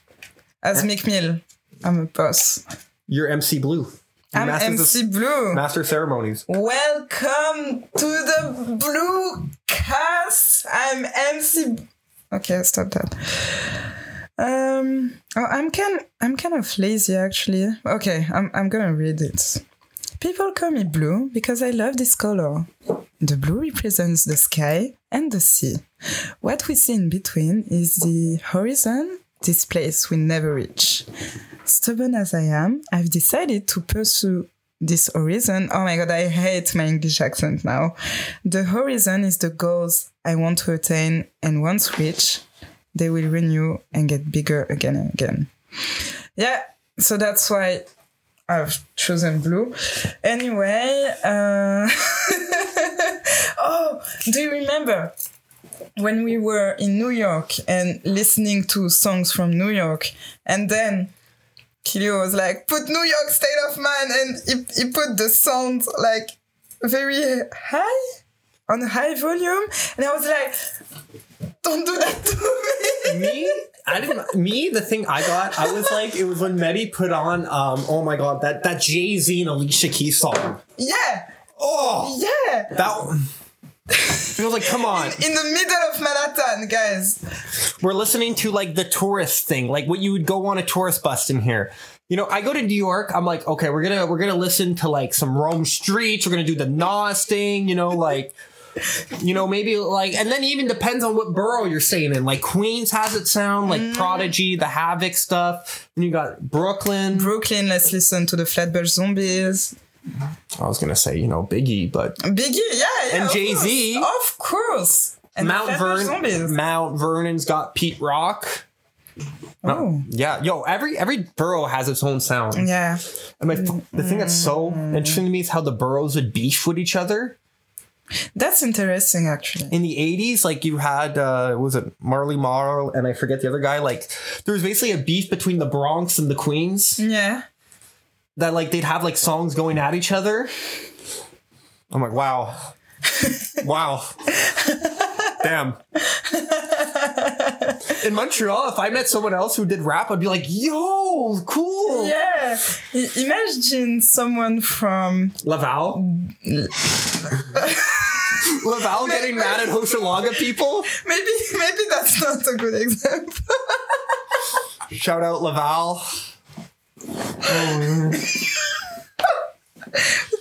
As Meek Mill, I'm a boss. You're MC Blue. I'm Masters of- MC Blue. Master of ceremonies. Welcome to the Blue Cast. I'm MC. Okay, stop that. Um, oh, I'm kind. I'm kind of lazy actually. Okay, I'm. I'm gonna read it. People call me blue because I love this color. The blue represents the sky and the sea. What we see in between is the horizon, this place we never reach. Stubborn as I am, I've decided to pursue this horizon. Oh my god, I hate my English accent now. The horizon is the goals I want to attain, and once reached, they will renew and get bigger again and again. Yeah, so that's why I've chosen blue. Anyway, uh, oh, do you remember when we were in New York and listening to songs from New York, and then Kilio was like, "Put New York State of Mind," and he, he put the sound like very high on high volume, and I was like, "Don't do that to me." me i didn't me the thing i got i was like it was when Medi put on um oh my god that that jay-z and alicia keys song Yeah, oh yeah. that was like come on. In the middle of Manhattan, guys. we're listening to like the tourist thing like what you would go on a tourist bus in here. You know i go to new york i'm like okay we're gonna we're gonna listen to like some rome streets we're gonna do the nas thing you know like you know maybe like and then even depends on what borough you're staying in. Like queens has its sound like mm. prodigy the havoc stuff and you got brooklyn. Brooklyn, let's listen to the Flatbush Zombies. I was gonna say you know biggie but Biggie, yeah, yeah. And Jay-Z. Of course. And mount Vernon, Mount Vernon's got pete rock Oh, yeah yo every every borough has its own sound yeah. And my, the thing that's so interesting to me is how the boroughs would beef with each other. That's interesting, actually. In the 80s, like you had, uh, was it Marley Marl and I forget the other guy? Like there was basically a beef between the Bronx and the Queens Yeah. That like they'd have like songs going at each other. I'm like, wow. wow. Damn. In Montreal, if I met someone else who did rap, I'd be like, yo, cool. Yeah. Imagine someone from Laval? Laval getting mad at Hochelaga people? maybe maybe that's not a good example. Shout out Laval.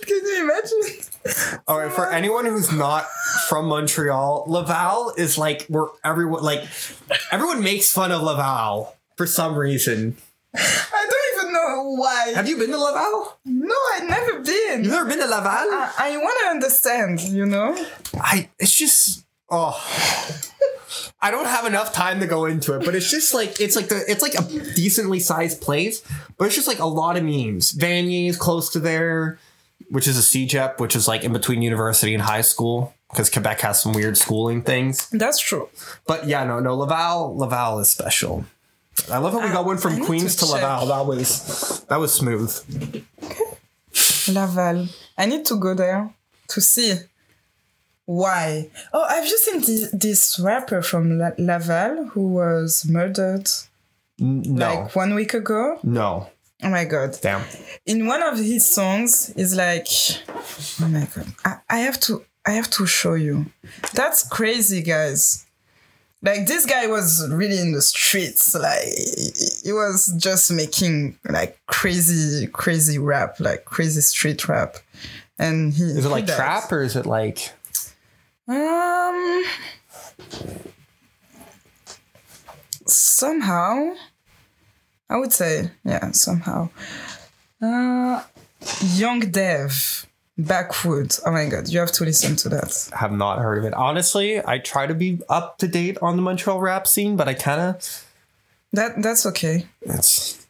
Can you imagine? All right, for anyone who's not from Montreal, Laval is like where everyone like everyone makes fun of Laval for some reason. I don't even know Why? Have you been to Laval? No, I've never been. You've never been to Laval? I, I want to understand, you know? I it's just oh I don't have enough time to go into it, but it's just like it's like the it's like a decently sized place, but it's just like a lot of memes. Vanier's close to there, which is a CEGEP, which is like in between university and high school because Quebec has some weird schooling things. That's true. But yeah, no, no, Laval, Laval is special. I love how we uh, got one from Queens to to. Laval. That was that was smooth. Laval. I need to go there to see why. Oh, I've you seen thi- this rapper from La- Laval who was murdered No, like one week ago? no, Oh my god. damn. In one of his songs is like Oh my god. I, I have to I have to show you. That's crazy guys. Like this guy was really in the streets. Like he was just making like crazy, crazy rap, like crazy street rap. And he Is it like died. trap or is it like? Um, somehow, I would say, yeah, somehow. Uh, Young Dev, Backwood. Oh my god, you have to listen to that. have not heard of it. Honestly, I try to be up to date on the Montreal rap scene, but I kind of That that's okay. it's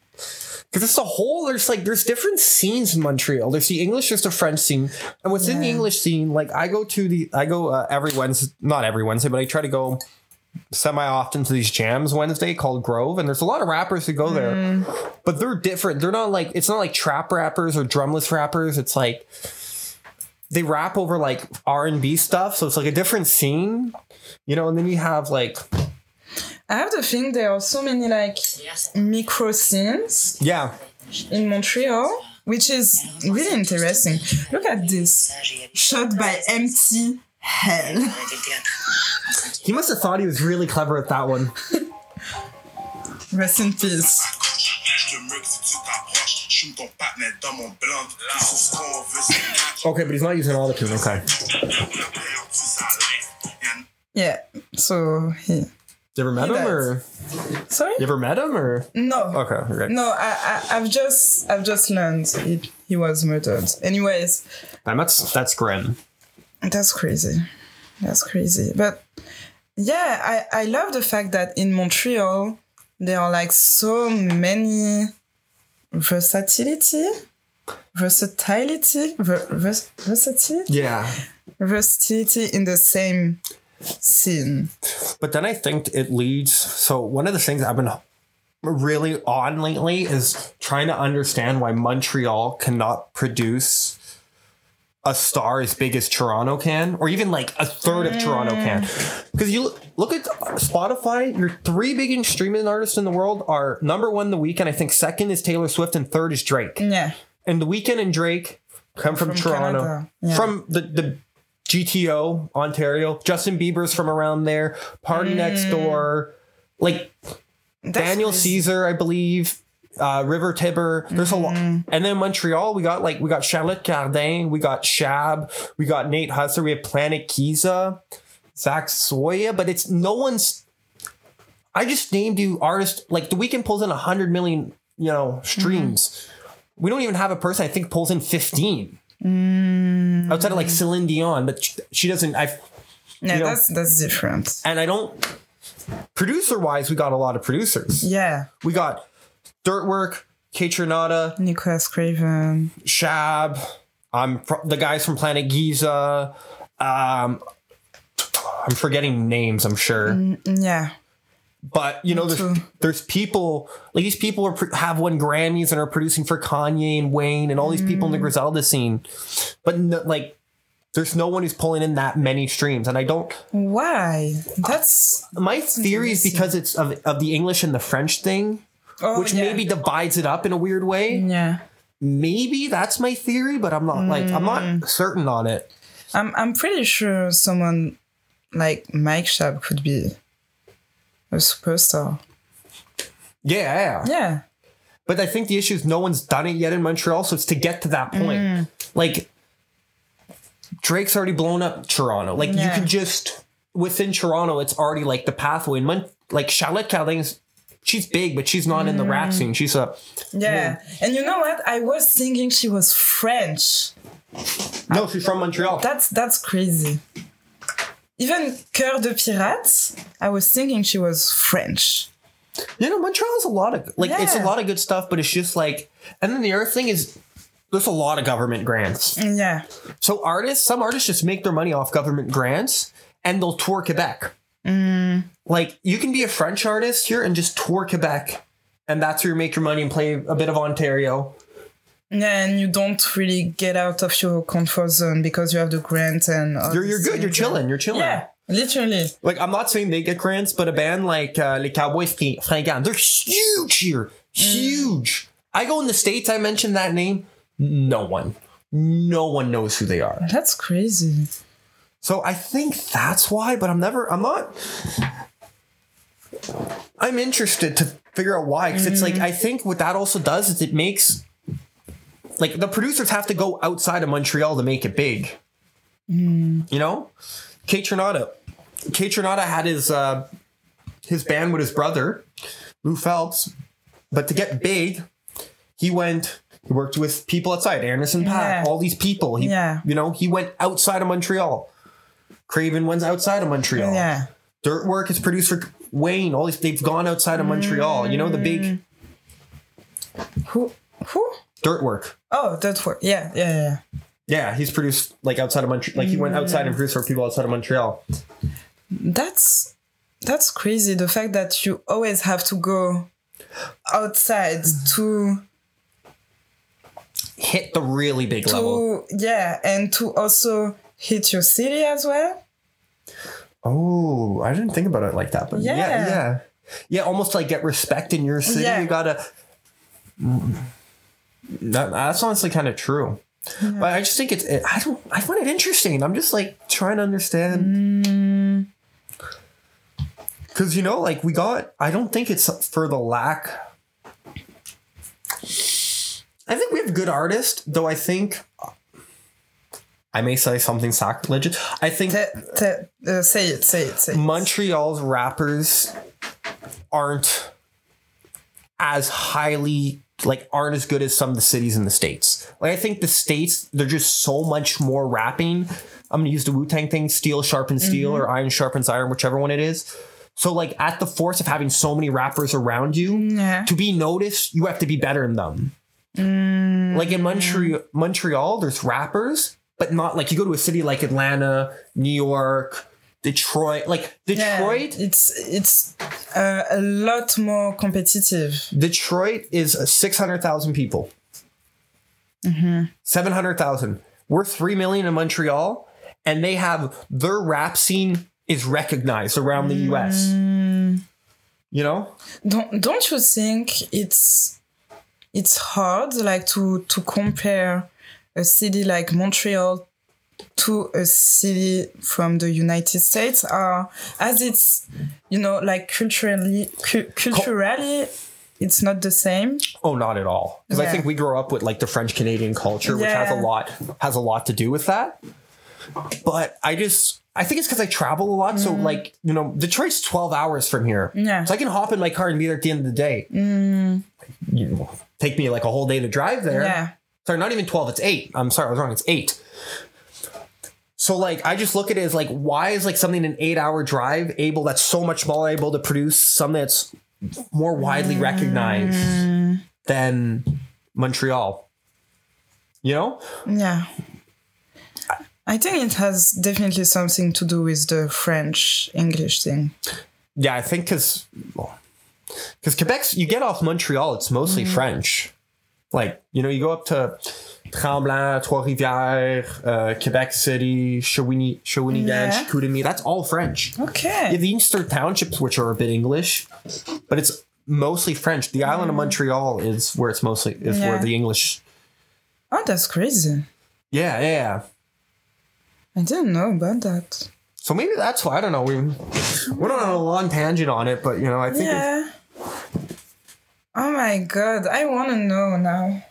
because it's a whole. There's like there's different scenes in Montreal. There's the English, there's the French scene, and within the English scene, like I go to the I go uh, every Wednesday, not every Wednesday, but I try to go semi often to these jams Wednesday called Grove, and there's a lot of rappers who go there, but they're different. They're not like it's not like trap rappers or drumless rappers. It's like they rap over like R and B stuff, so it's like a different scene, you know. And then you have like I have the thing there are so many like micro scenes yeah, in Montreal, which is really interesting. Look at this. Shot by MT Hell. he must have thought he was really clever at that one. Rest in peace. Je te mug si tu t'approches, j'fume ton partenaire dans mon blunt. Tout ce qu'on veut, c'est catch. Okay, but he's not using all the tune. Okay, On a perdu sa life. Y'a Yeah. So he. You ever met him or Sorry. you ever met him or No. okay, okay. No, I, I I've just I've just learned he, he was murdered. Anyways, Damn, that's that's grim. that's crazy. That's crazy. But yeah, I, I love the fact that in Montreal there are like so many versatility, versatility, ver, vers, versatility, Yeah, versatility in the same scene. but then I think it leads. So one of the things I've been really on lately is trying to understand why Montreal cannot produce a star as big as Toronto can, or even like a third of Toronto can. Mm. Because you look, look at Spotify, your three biggest streaming artists in the world are number one, The Weeknd. I think second is Taylor Swift, and third is Drake. Yeah. And The Weeknd and Drake come from, From Toronto, yeah. from the the GTO, Ontario. Justin Bieber's from around there. PartyNextDoor, like That's Daniel crazy. Caesar, I believe. Uh, River Tiber. There's a lot, Mm. and then Montreal, we got like we got Charlotte Cardin, we got Shabb, we got Nate Husser, we have Planet Giza, Zach Zoya, but it's no one's. I just named you artists like the Weeknd pulls in hundred million, you know, streams. We don't even have a person I think pulls in fifteen outside of like Celine Dion, but she- she doesn't. I you know- that's that's different. and I don't. Producer wise, we got a lot of producers. Yeah. We got Dirtwork, Kaytranada, Nicholas Craven. Shabb, um, fr- the guys from Planet Giza. Um, I'm forgetting names, I'm sure, Yeah. But you know, there's there's people like these people are have won Grammys and are producing for Kanye and Wayne and all these people in the Griselda scene, but no, like. There's no one who's pulling in that many streams, and I don't. Why? That's My theory is because it's of, of the English and the French thing, oh, which yeah. maybe divides it up in a weird way. Yeah. maybe that's my theory, but I'm not like I'm Mm. not certain on it. I'm I'm pretty sure someone like Mike Shabb could be a superstar. Yeah, yeah. Yeah. But I think the issue is no one's done it yet in Montreal, so it's to get to that point. Mm. Like Drake's already blown up Toronto. Like you Yeah. can just within Toronto, it's already like the pathway. And Mon- like Charlotte Cardin's she's big, but she's not in the rap scene. She's a Yeah. And you know what? I was thinking she was French. no, she's from Montreal. That's that's crazy. Even Cœur de Pirate, I was thinking she was French. You know, Montreal has a lot of like it's a lot of good stuff, but it's just like and then the other thing is there's a lot of government grants. Mm, yeah. So artists, some artists just make their money off government grants and they'll tour Quebec. Mm. Like you can be a French artist here and just tour Quebec. And that's where you make your money and play a bit of Ontario. Yeah, and you don't really get out of your comfort zone because you have the grant and You're you're good, you're chilling, you're chilling. Yeah, literally. Like I'm not saying they get grants, but a band like uh, Les Cowboys Fri- Fringants, they're huge here. Huge. I go in the States, I mention that name. No one. No one knows who they are. That's crazy. So I think that's why, but I'm never, I'm not. I'm interested to figure out why. Because it's like, I think what that also does is it makes, like, the producers have to go outside of Montreal to make it big. You know? Kaytranada. Kate Trinata had his, uh, his band with his brother, Lou Phelps. But to get big, he went, he worked with people outside, Anderson Yeah. all these people. He, Yeah. You know, he went outside of Montreal. Craven went outside of Montreal. Yeah. Dirtwork is produced for Wayne. All these they've gone outside of Montreal. You know the big Who? Who? Dirtwork. Oh, that's work. Yeah, yeah, yeah. Yeah, he's produced like outside of Montreal. Like he went outside and produced for people outside of Montreal. That's that's crazy. The fact that you always have to go outside to Hit the really big level. to yeah, and to also hit your city as well. Oh, I didn't think about it like that, but yeah, Yeah. yeah, yeah. almost like get respect in your city. Yeah. You gotta. Mm. That, that's honestly kind of true. But I just think it's. It, I don't. I find it interesting. I'm just like trying to understand. Because you know, like we got. I don't think it's for the lack. I think we have good artists, though. I think. I may say something sacrilegious. I think Te, te, uh, say it, say it, say it. Montreal's rappers aren't as highly like aren't as good as some of the cities in the states. Like I think the states they're just so much more rapping. I'm gonna use the Wu Tang thing: steel sharpens mm-hmm. steel or iron sharpens iron, whichever one it is. So like at the force of having so many rappers around you, Yeah. to be noticed, you have to be better than them. Mm, like in Montreal, Montreal, there's rappers, but not like you go to a city like Atlanta, New York, Detroit. Like Yeah, Detroit, it's it's uh, a lot more competitive. Detroit is six hundred thousand people. Seven hundred thousand. We're three million in Montreal, and they have their rap scene is recognized around the U.S. You know, Don't don't you think it's it's hard like to to compare a city like Montreal to a city from the United States or as it's you know like culturally cu- culturally it's not the same Oh, not at all. Because I think we grew up with like the French Canadian culture, which has a lot has a lot to do with that. But I just I think it's because I travel a lot. So like you know, Detroit's twelve hours from here. Mm. Yeah. Mm. So I can hop in my car and be there at the end of the day. You know, take me like a whole day to drive there. yeah Sorry, not even twelve. It's eight. I'm sorry, I was wrong. It's eight. So like I just look at it as like why is like something an eight hour drive able that's so much more able to produce something that's more widely recognized mm. than Montreal. You know? yeah I think it has definitely something to do with the French English thing Yeah, I think because because Quebec's you get off Montreal, it's mostly mm. French. Like you know, you go up to Tremblant, Trois Rivières, uh, Quebec City, Shawinigan, Yeah. Chicoutimi. That's all French. You okay have the Eastern townships, which are a bit English, but it's mostly French. The island of Montreal is where it's mostly is where the English. oh that's crazy Yeah, yeah, yeah. I didn't know about that So maybe that's why I don't know. We we're not on a long tangent on it, but you know, I think Yeah. Oh my god, I want to know now.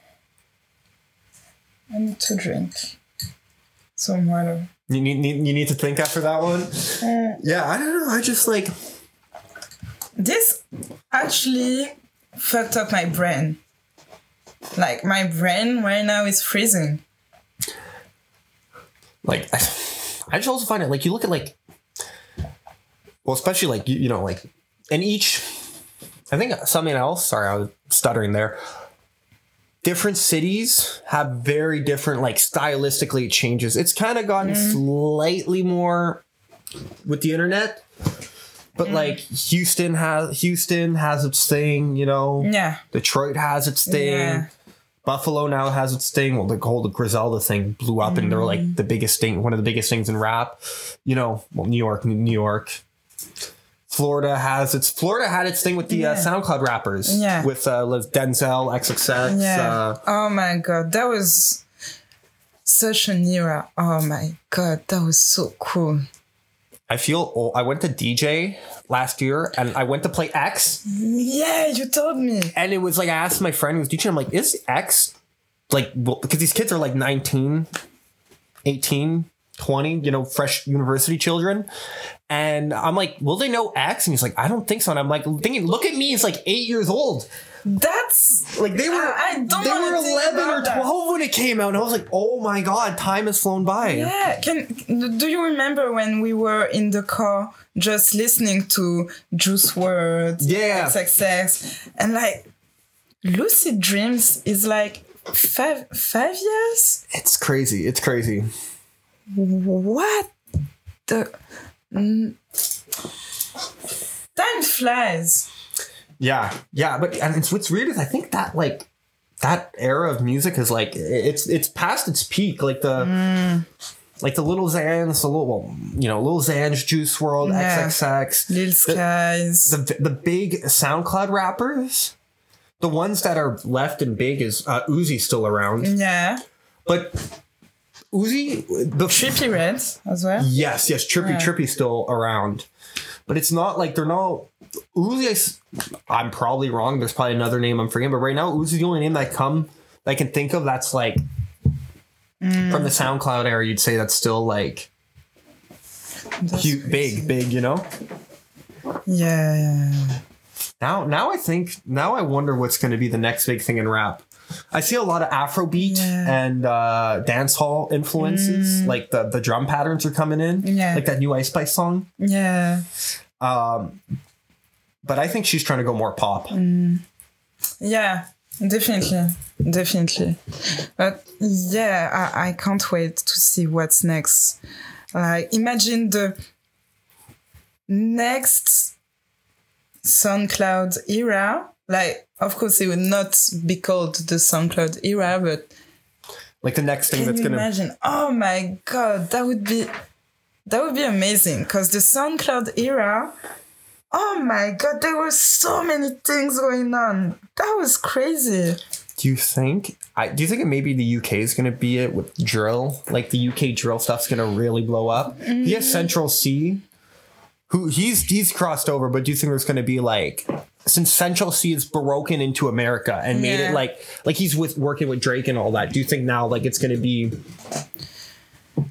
I need to drink some water. You need, you need to think after that one. Uh, yeah, I don't know. I just like This, actually fucked up my brain. Like my brain right now is freezing. like I just also find it like you look at like well especially like you, you know like in each I think something else sorry I was stuttering there different cities have very different like stylistically it changes it's kind of gotten slightly more with the internet but like Houston has Houston has its thing you know Yeah. Detroit has its thing Yeah. Buffalo now has its thing. Well, the whole Griselda thing blew up, and they're Mm. like the biggest thing, one of the biggest things in rap. You know, well, New York, New York. Florida has its. Florida had its thing with the uh, SoundCloud rappers. Yeah. With uh, Denzel, XXX. Yeah. Uh, oh my god, that was such an era. Oh my god, that was so cool. I feel. Oh, I went to DJ last year, and I went to play X, Yeah, you told me. and it was like I asked my friend who was DJing. I'm like, is X like because these kids are like 19, 18, 20, you know, fresh university children. And I'm like, will they know X? And he's like, I don't think so. And I'm like, thinking, look at me, he's like eight years old. That's Like they were, I- I don't they were 11 or about that. 12 when it came out. And I was like, oh my God, time has flown by. Yeah, can do you remember when we were in the car just listening to Juice WRLD, Yeah. XXX, and like Lucid Dreams is like five five years. It's crazy. It's crazy. What the mm. time flies. Yeah. Yeah. But and it's what's weird is I think that like, that era of music is like it's it's past its peak. Like the Mm. like the little Xans, the little well, you know, little Xans, Juice WRLD, Yeah. XXX. Lil Skies. the the big SoundCloud rappers, the ones that are left and big is uh, Uzi still around, yeah. but Uzi the Trippie Redds as well. yes yes Trippie Yeah. Trippie still around, but it's not like they're not Uzi. I, am probably wrong. There's probably another name I'm forgetting, but right now Uzi's the only name that come that I can think of that's like mm. from the SoundCloud era. You'd say that's still like That's huge, big big you know. Yeah, yeah. Now, now I think now I wonder what's going to be the next big thing in rap. I see a lot of Afrobeat Yeah. Mm. and uh, dance hall influences. Like the the drum patterns are coming in. Yeah. like that new Ice Spice song. Yeah. Um, but I think she's trying to go more pop. Mm. Yeah, definitely. Definitely. But yeah, I, I can't wait to see what's next. Like, imagine the next SoundCloud era. Like, of course, it would not be called the SoundCloud era, but Like the next thing can that's you gonna. imagine? Oh my god, that would be that would be amazing. Because the SoundCloud era, oh my god, there were so many things going on. That was crazy. Do you think? I do you think it maybe the UK is gonna be it with drill? Like the UK drill stuff's gonna really blow up. He has mm. Central Cee, who he's he's crossed over. But do you think there's gonna be like since Central Cee is broken into America and made Yeah. it like like he's with working with Drake and all that? Do you think now like it's gonna be?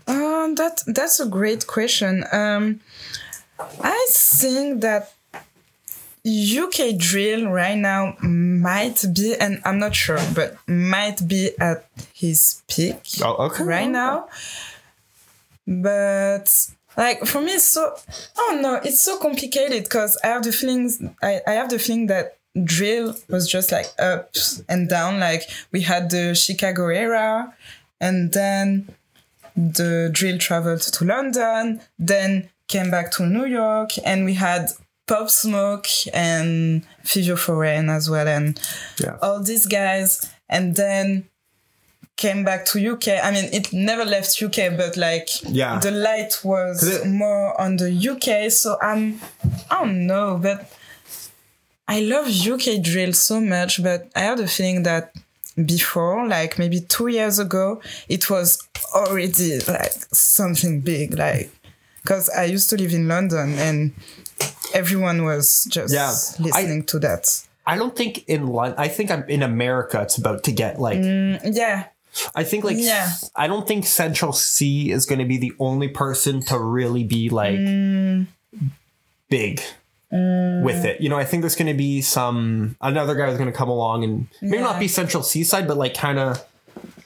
Um, that that's a great question. Um, I think that UK drill right now might be, and I'm not sure, but might be at his peak Oh, okay. right now. But like for me, it's so oh no, it's so complicated because I have the feelings. I, I have the feeling that drill was just like up and down. Like we had the Chicago era, and then the drill traveled to London, then came back to New York, and we had Pop Smoke and Fivio Foreign as well, and Yeah. all these guys, and then came back to UK. I mean, it never left UK, but like Yeah. the light was it- more on the UK. So I'm, I don't know, but I love UK drill so much, but I had a feeling that before, like maybe two years ago, it was already like something big, like because I used to live in London and everyone was just Yeah, I- listening to that. I don't think in London. I think I'm in America. It's about to get like. Mm, yeah, I think like. Yeah. I don't think Central Cee is going to be the only person to really be like Mm. big. with it. You know, I think there's going to be some another guy who's going to come along and maybe Yeah. not be Central Seaside, but like kind of.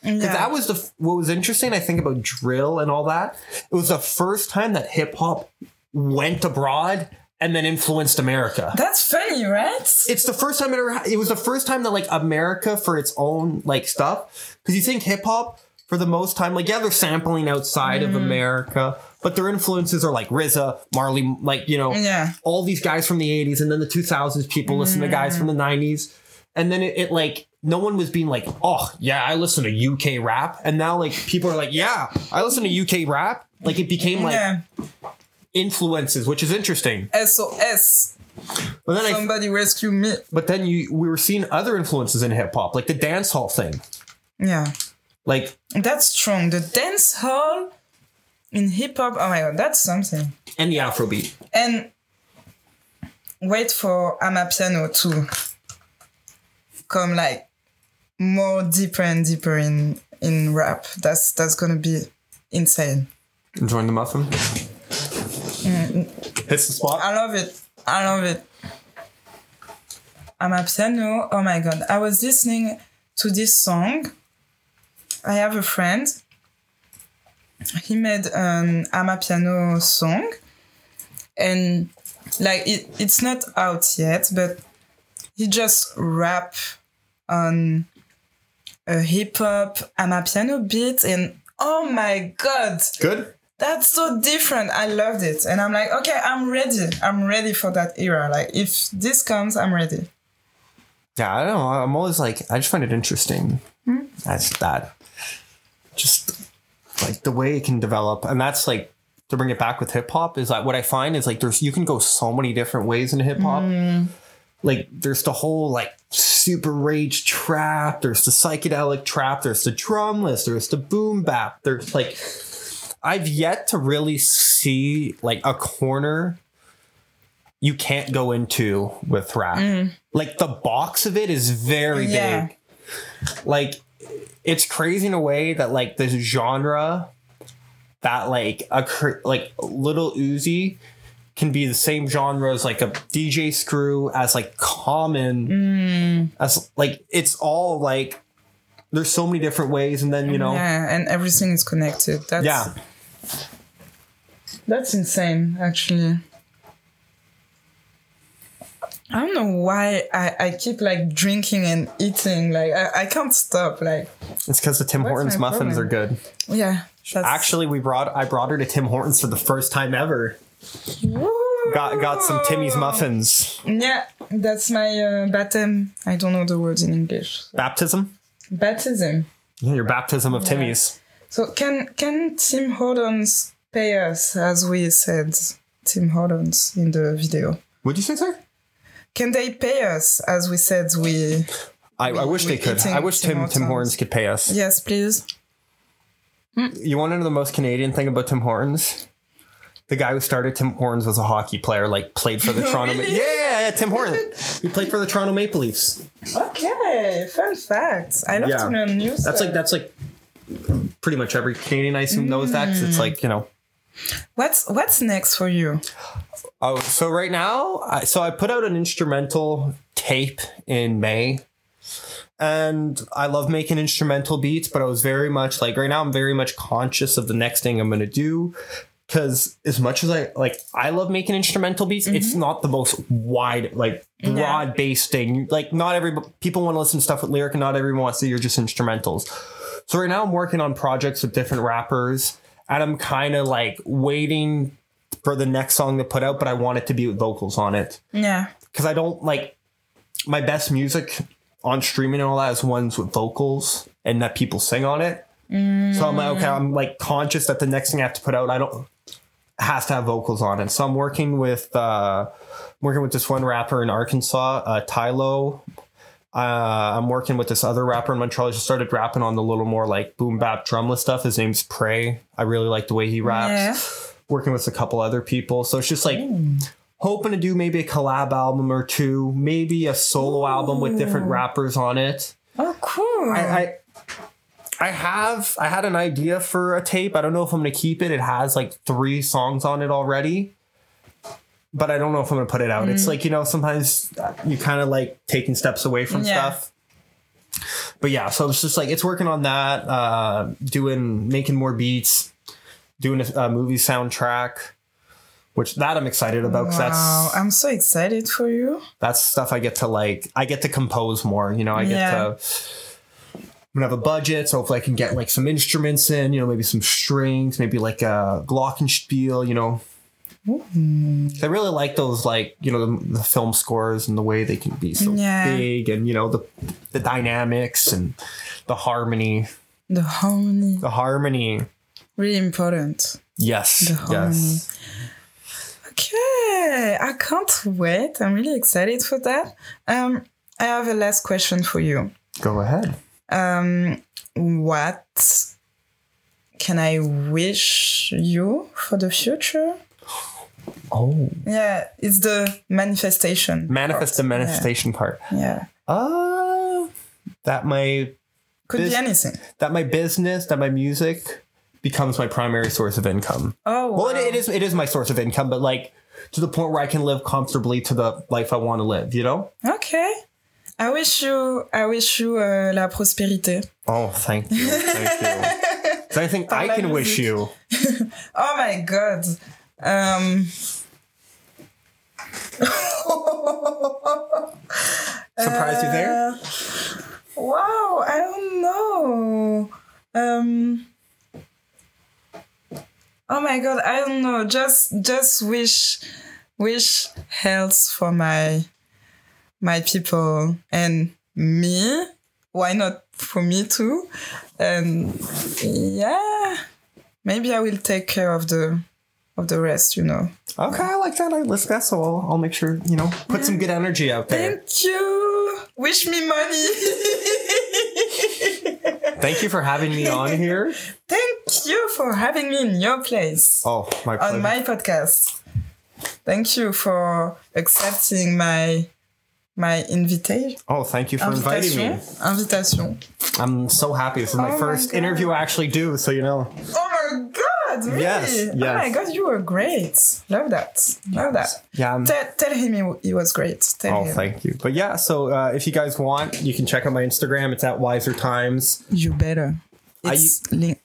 Yeah. That was the what was interesting. I think about drill and all that. It was the first time that hip hop went abroad and then influenced America. That's funny, right? it's the first time it ever. It was the first time that like America for its own like stuff. Because you think hip hop for the most time, like yeah, they're sampling outside Mm. of America, but their influences are like RZA, Marley, like you know, Yeah. all these guys from the '80s, and then the 2000s people listen to guys from the '90s, and then it, it like no one was being like, oh yeah, I listen to UK rap, and now like people are like, yeah, I listen to UK rap. Like it became like yeah. influences, which is interesting. SOS. But then I Somebody rescue me. but then you we were seeing other influences in hip hop, like the dance hall thing. Yeah. Like That's strong. The dance hall in hip hop. Oh my god, that's something. and the Afrobeat. And wait for Amapiano to come like more deeper and deeper in in rap. That's that's gonna be insane. Enjoying the muffin. Mm. Hits the spot. I love it. I love it. Amapiano. Oh my god. I was listening to this song. I have a friend. He made an Amapiano song. And like it, it's not out yet, but he just rap on a hip hop Amapiano beat and oh my god Good. that's so different. I loved it. And I'm like, okay, I'm ready. I'm ready for that era. Like, if this comes, I'm ready. Yeah, I don't know. I'm always like, I just find it interesting. Hmm? That's that. Just like the way it can develop, and that's like to bring it back with hip hop is like what I find is like there's you can go so many different ways in hip hop. Mm. Like there's the whole like super rage trap. There's the psychedelic trap. There's the drumless. There's the boom bap. There's like I've yet to really see like a corner you can't go into with rap. Mm. Like the box of it is very Yeah. big. Like it's crazy in a way that like this genre that like a like little Uzi can be the same genre as like a DJ Screw as like common mm. as like it's all like there's so many different ways and then you know Yeah, and everything is connected. That's, yeah That's insane, actually. I don't know why I, I keep like drinking and eating. Like, I, I can't stop. Like, it's because the Tim Hortons muffins problem? are good. yeah. Actually, we brought I brought her to Tim Hortons for the first time ever. Got got some Timmy's muffins. Yeah, that's my uh, baptism. I don't know the words in English. Baptism. Baptism. Yeah, your baptism of Timmy's. So can can Tim Hortons pay us as we said Tim Hortons in the video? Would you say, sir? Can they pay us as we said we I, I wish they could. I wish Tim Tim Hortons. Could pay us. Yes, please. Hmm. You want to know the most Canadian thing about Tim Hortons? The guy who started Tim Hortons was a hockey player, like played for the Toronto. Ma- Really? yeah, yeah, yeah, Tim Hortons. He played for the Toronto Maple Leafs. Okay, fun facts. I love Yeah. to learn news. That's like that's like pretty much every Canadian I assume knows that 'cause it's hmm. like you know. What's what's next for you? Oh, so right now, I, so I put out an instrumental tape in May, and I love making instrumental beats. But I was very much like right now, I'm very much conscious of the next thing I'm gonna do. Because as much as I like, I love making instrumental beats. It's mm-hmm. not the most wide, like broad based thing. Like not every people want to listen to stuff with lyric, and not everyone wants to hear just instrumentals. So right now, I'm working on projects with different rappers, and I'm kind of like waiting for the next song to put out, but I want it to be with vocals on it Yeah. because I don't like my best music on streaming and all that is ones with vocals and that people sing on it. So I'm like, okay, I'm like conscious that the next thing I have to put out, I don't has to have vocals on it. So I'm working with uh working with this one rapper in Arkansas, uh Tylo. Uh, I'm working with this other rapper in Montreal. He just started rapping on the little more like boom bap drumless stuff. His name's Prey. I really like the way he raps Yeah. Working with a couple other people. So it's just like hoping to do maybe a collab album or two, maybe a solo album with different rappers on it. Oh, cool. I, I I have I had an idea for a tape. I don't know if I'm gonna keep it. It has like three songs on it already. but I don't know if I'm gonna put it out. It's like you know sometimes you kind of like taking steps away from Yeah. stuff. But yeah, so it's just like it's working on that, uh, doing making more beats, doing a, a movie soundtrack, which that I'm excited about because Wow, that's I'm so excited for you. that's stuff I get to like I get to compose more. You know, I get Yeah. to I'm gonna have a budget, so hopefully I can get like some instruments in, you know, maybe some strings, maybe like a glockenspiel, you know. I really like those like, you know, the, the film scores and the way they can be so Yeah. big and you know the the dynamics and the harmony. The harmony, The harmony. Really important. Yes. The harmony. Yes. Okay, I can't wait. I'm really excited for that. Um, I have a last question for you. Go ahead. Um, what can I wish you for the future? Oh. Yeah, it's the manifestation. Manifest the part. manifestation part. Yeah, Uh that my could This- be anything. that my business, that my music becomes my primary source of income. Oh, Well, it, it is it is my source of income, but like to the point where I can live comfortably to the life I want to live. You know? Okay. I wish you, I wish you uh, la prospérité. Oh, thank you, thank you. Is there anything I can wish you? Oh my god. Um, Surprised you there? Uh, Wow, I don't know. Um. Oh my god, I don't know. Just just wish wish health for my my people and me. Why not for me too? And yeah, maybe I will take care of the of the rest. You know. Okay, I like that. I list that, so I'll, I'll make sure you know put some good energy out there. Thank you. Wish me money. Thank you for having me on here. Thank you for having me in your place Oh, my pleasure. on my podcast. Thank you for accepting my my invitation. oh, thank you for inviting me. Invitation. Invitation. I'm so happy. This is my Oh first God. interview I actually do, so you know. Oh my god! Really? Yes, Oh my god, you were great. Love that. Love that. Yeah. I'm, Tell, tell him he, he was great. Tell oh, him. thank you. But yeah, so uh, if you guys want, you can check out my Instagram. It's at Wiser Times. You better. I- It's link.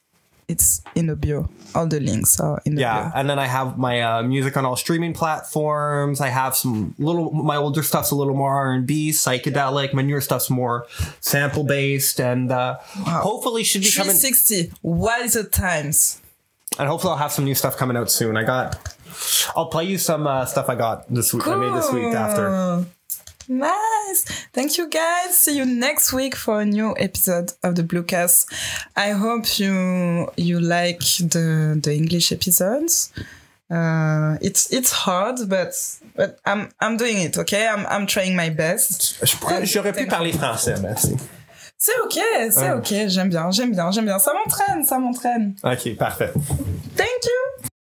It's in the bio. All the links are in the Yeah, bio. and then I have my uh, music on all streaming platforms. I have some little. My older stuff's a little more R and B, psychedelic. My newer stuff's more sample based, and uh, hopefully should be coming. 360. Wiser times. And hopefully I'll have some new stuff coming out soon. I got. I'll play you some uh, stuff I got this week. I made this week after. Nice. Thank you guys. See you next week for a new episode of the Bluecast. I hope you you like the the English episodes. Uh, it's it's hard, but but I'm I'm doing it. Okay, I'm I'm trying my best. J'aurais pu parler français, merci. C'est ok, c'est Ouais. ok. J'aime bien, j'aime bien, j'aime bien. Ça m'entraîne, ça m'entraîne. Ok, parfait. Thank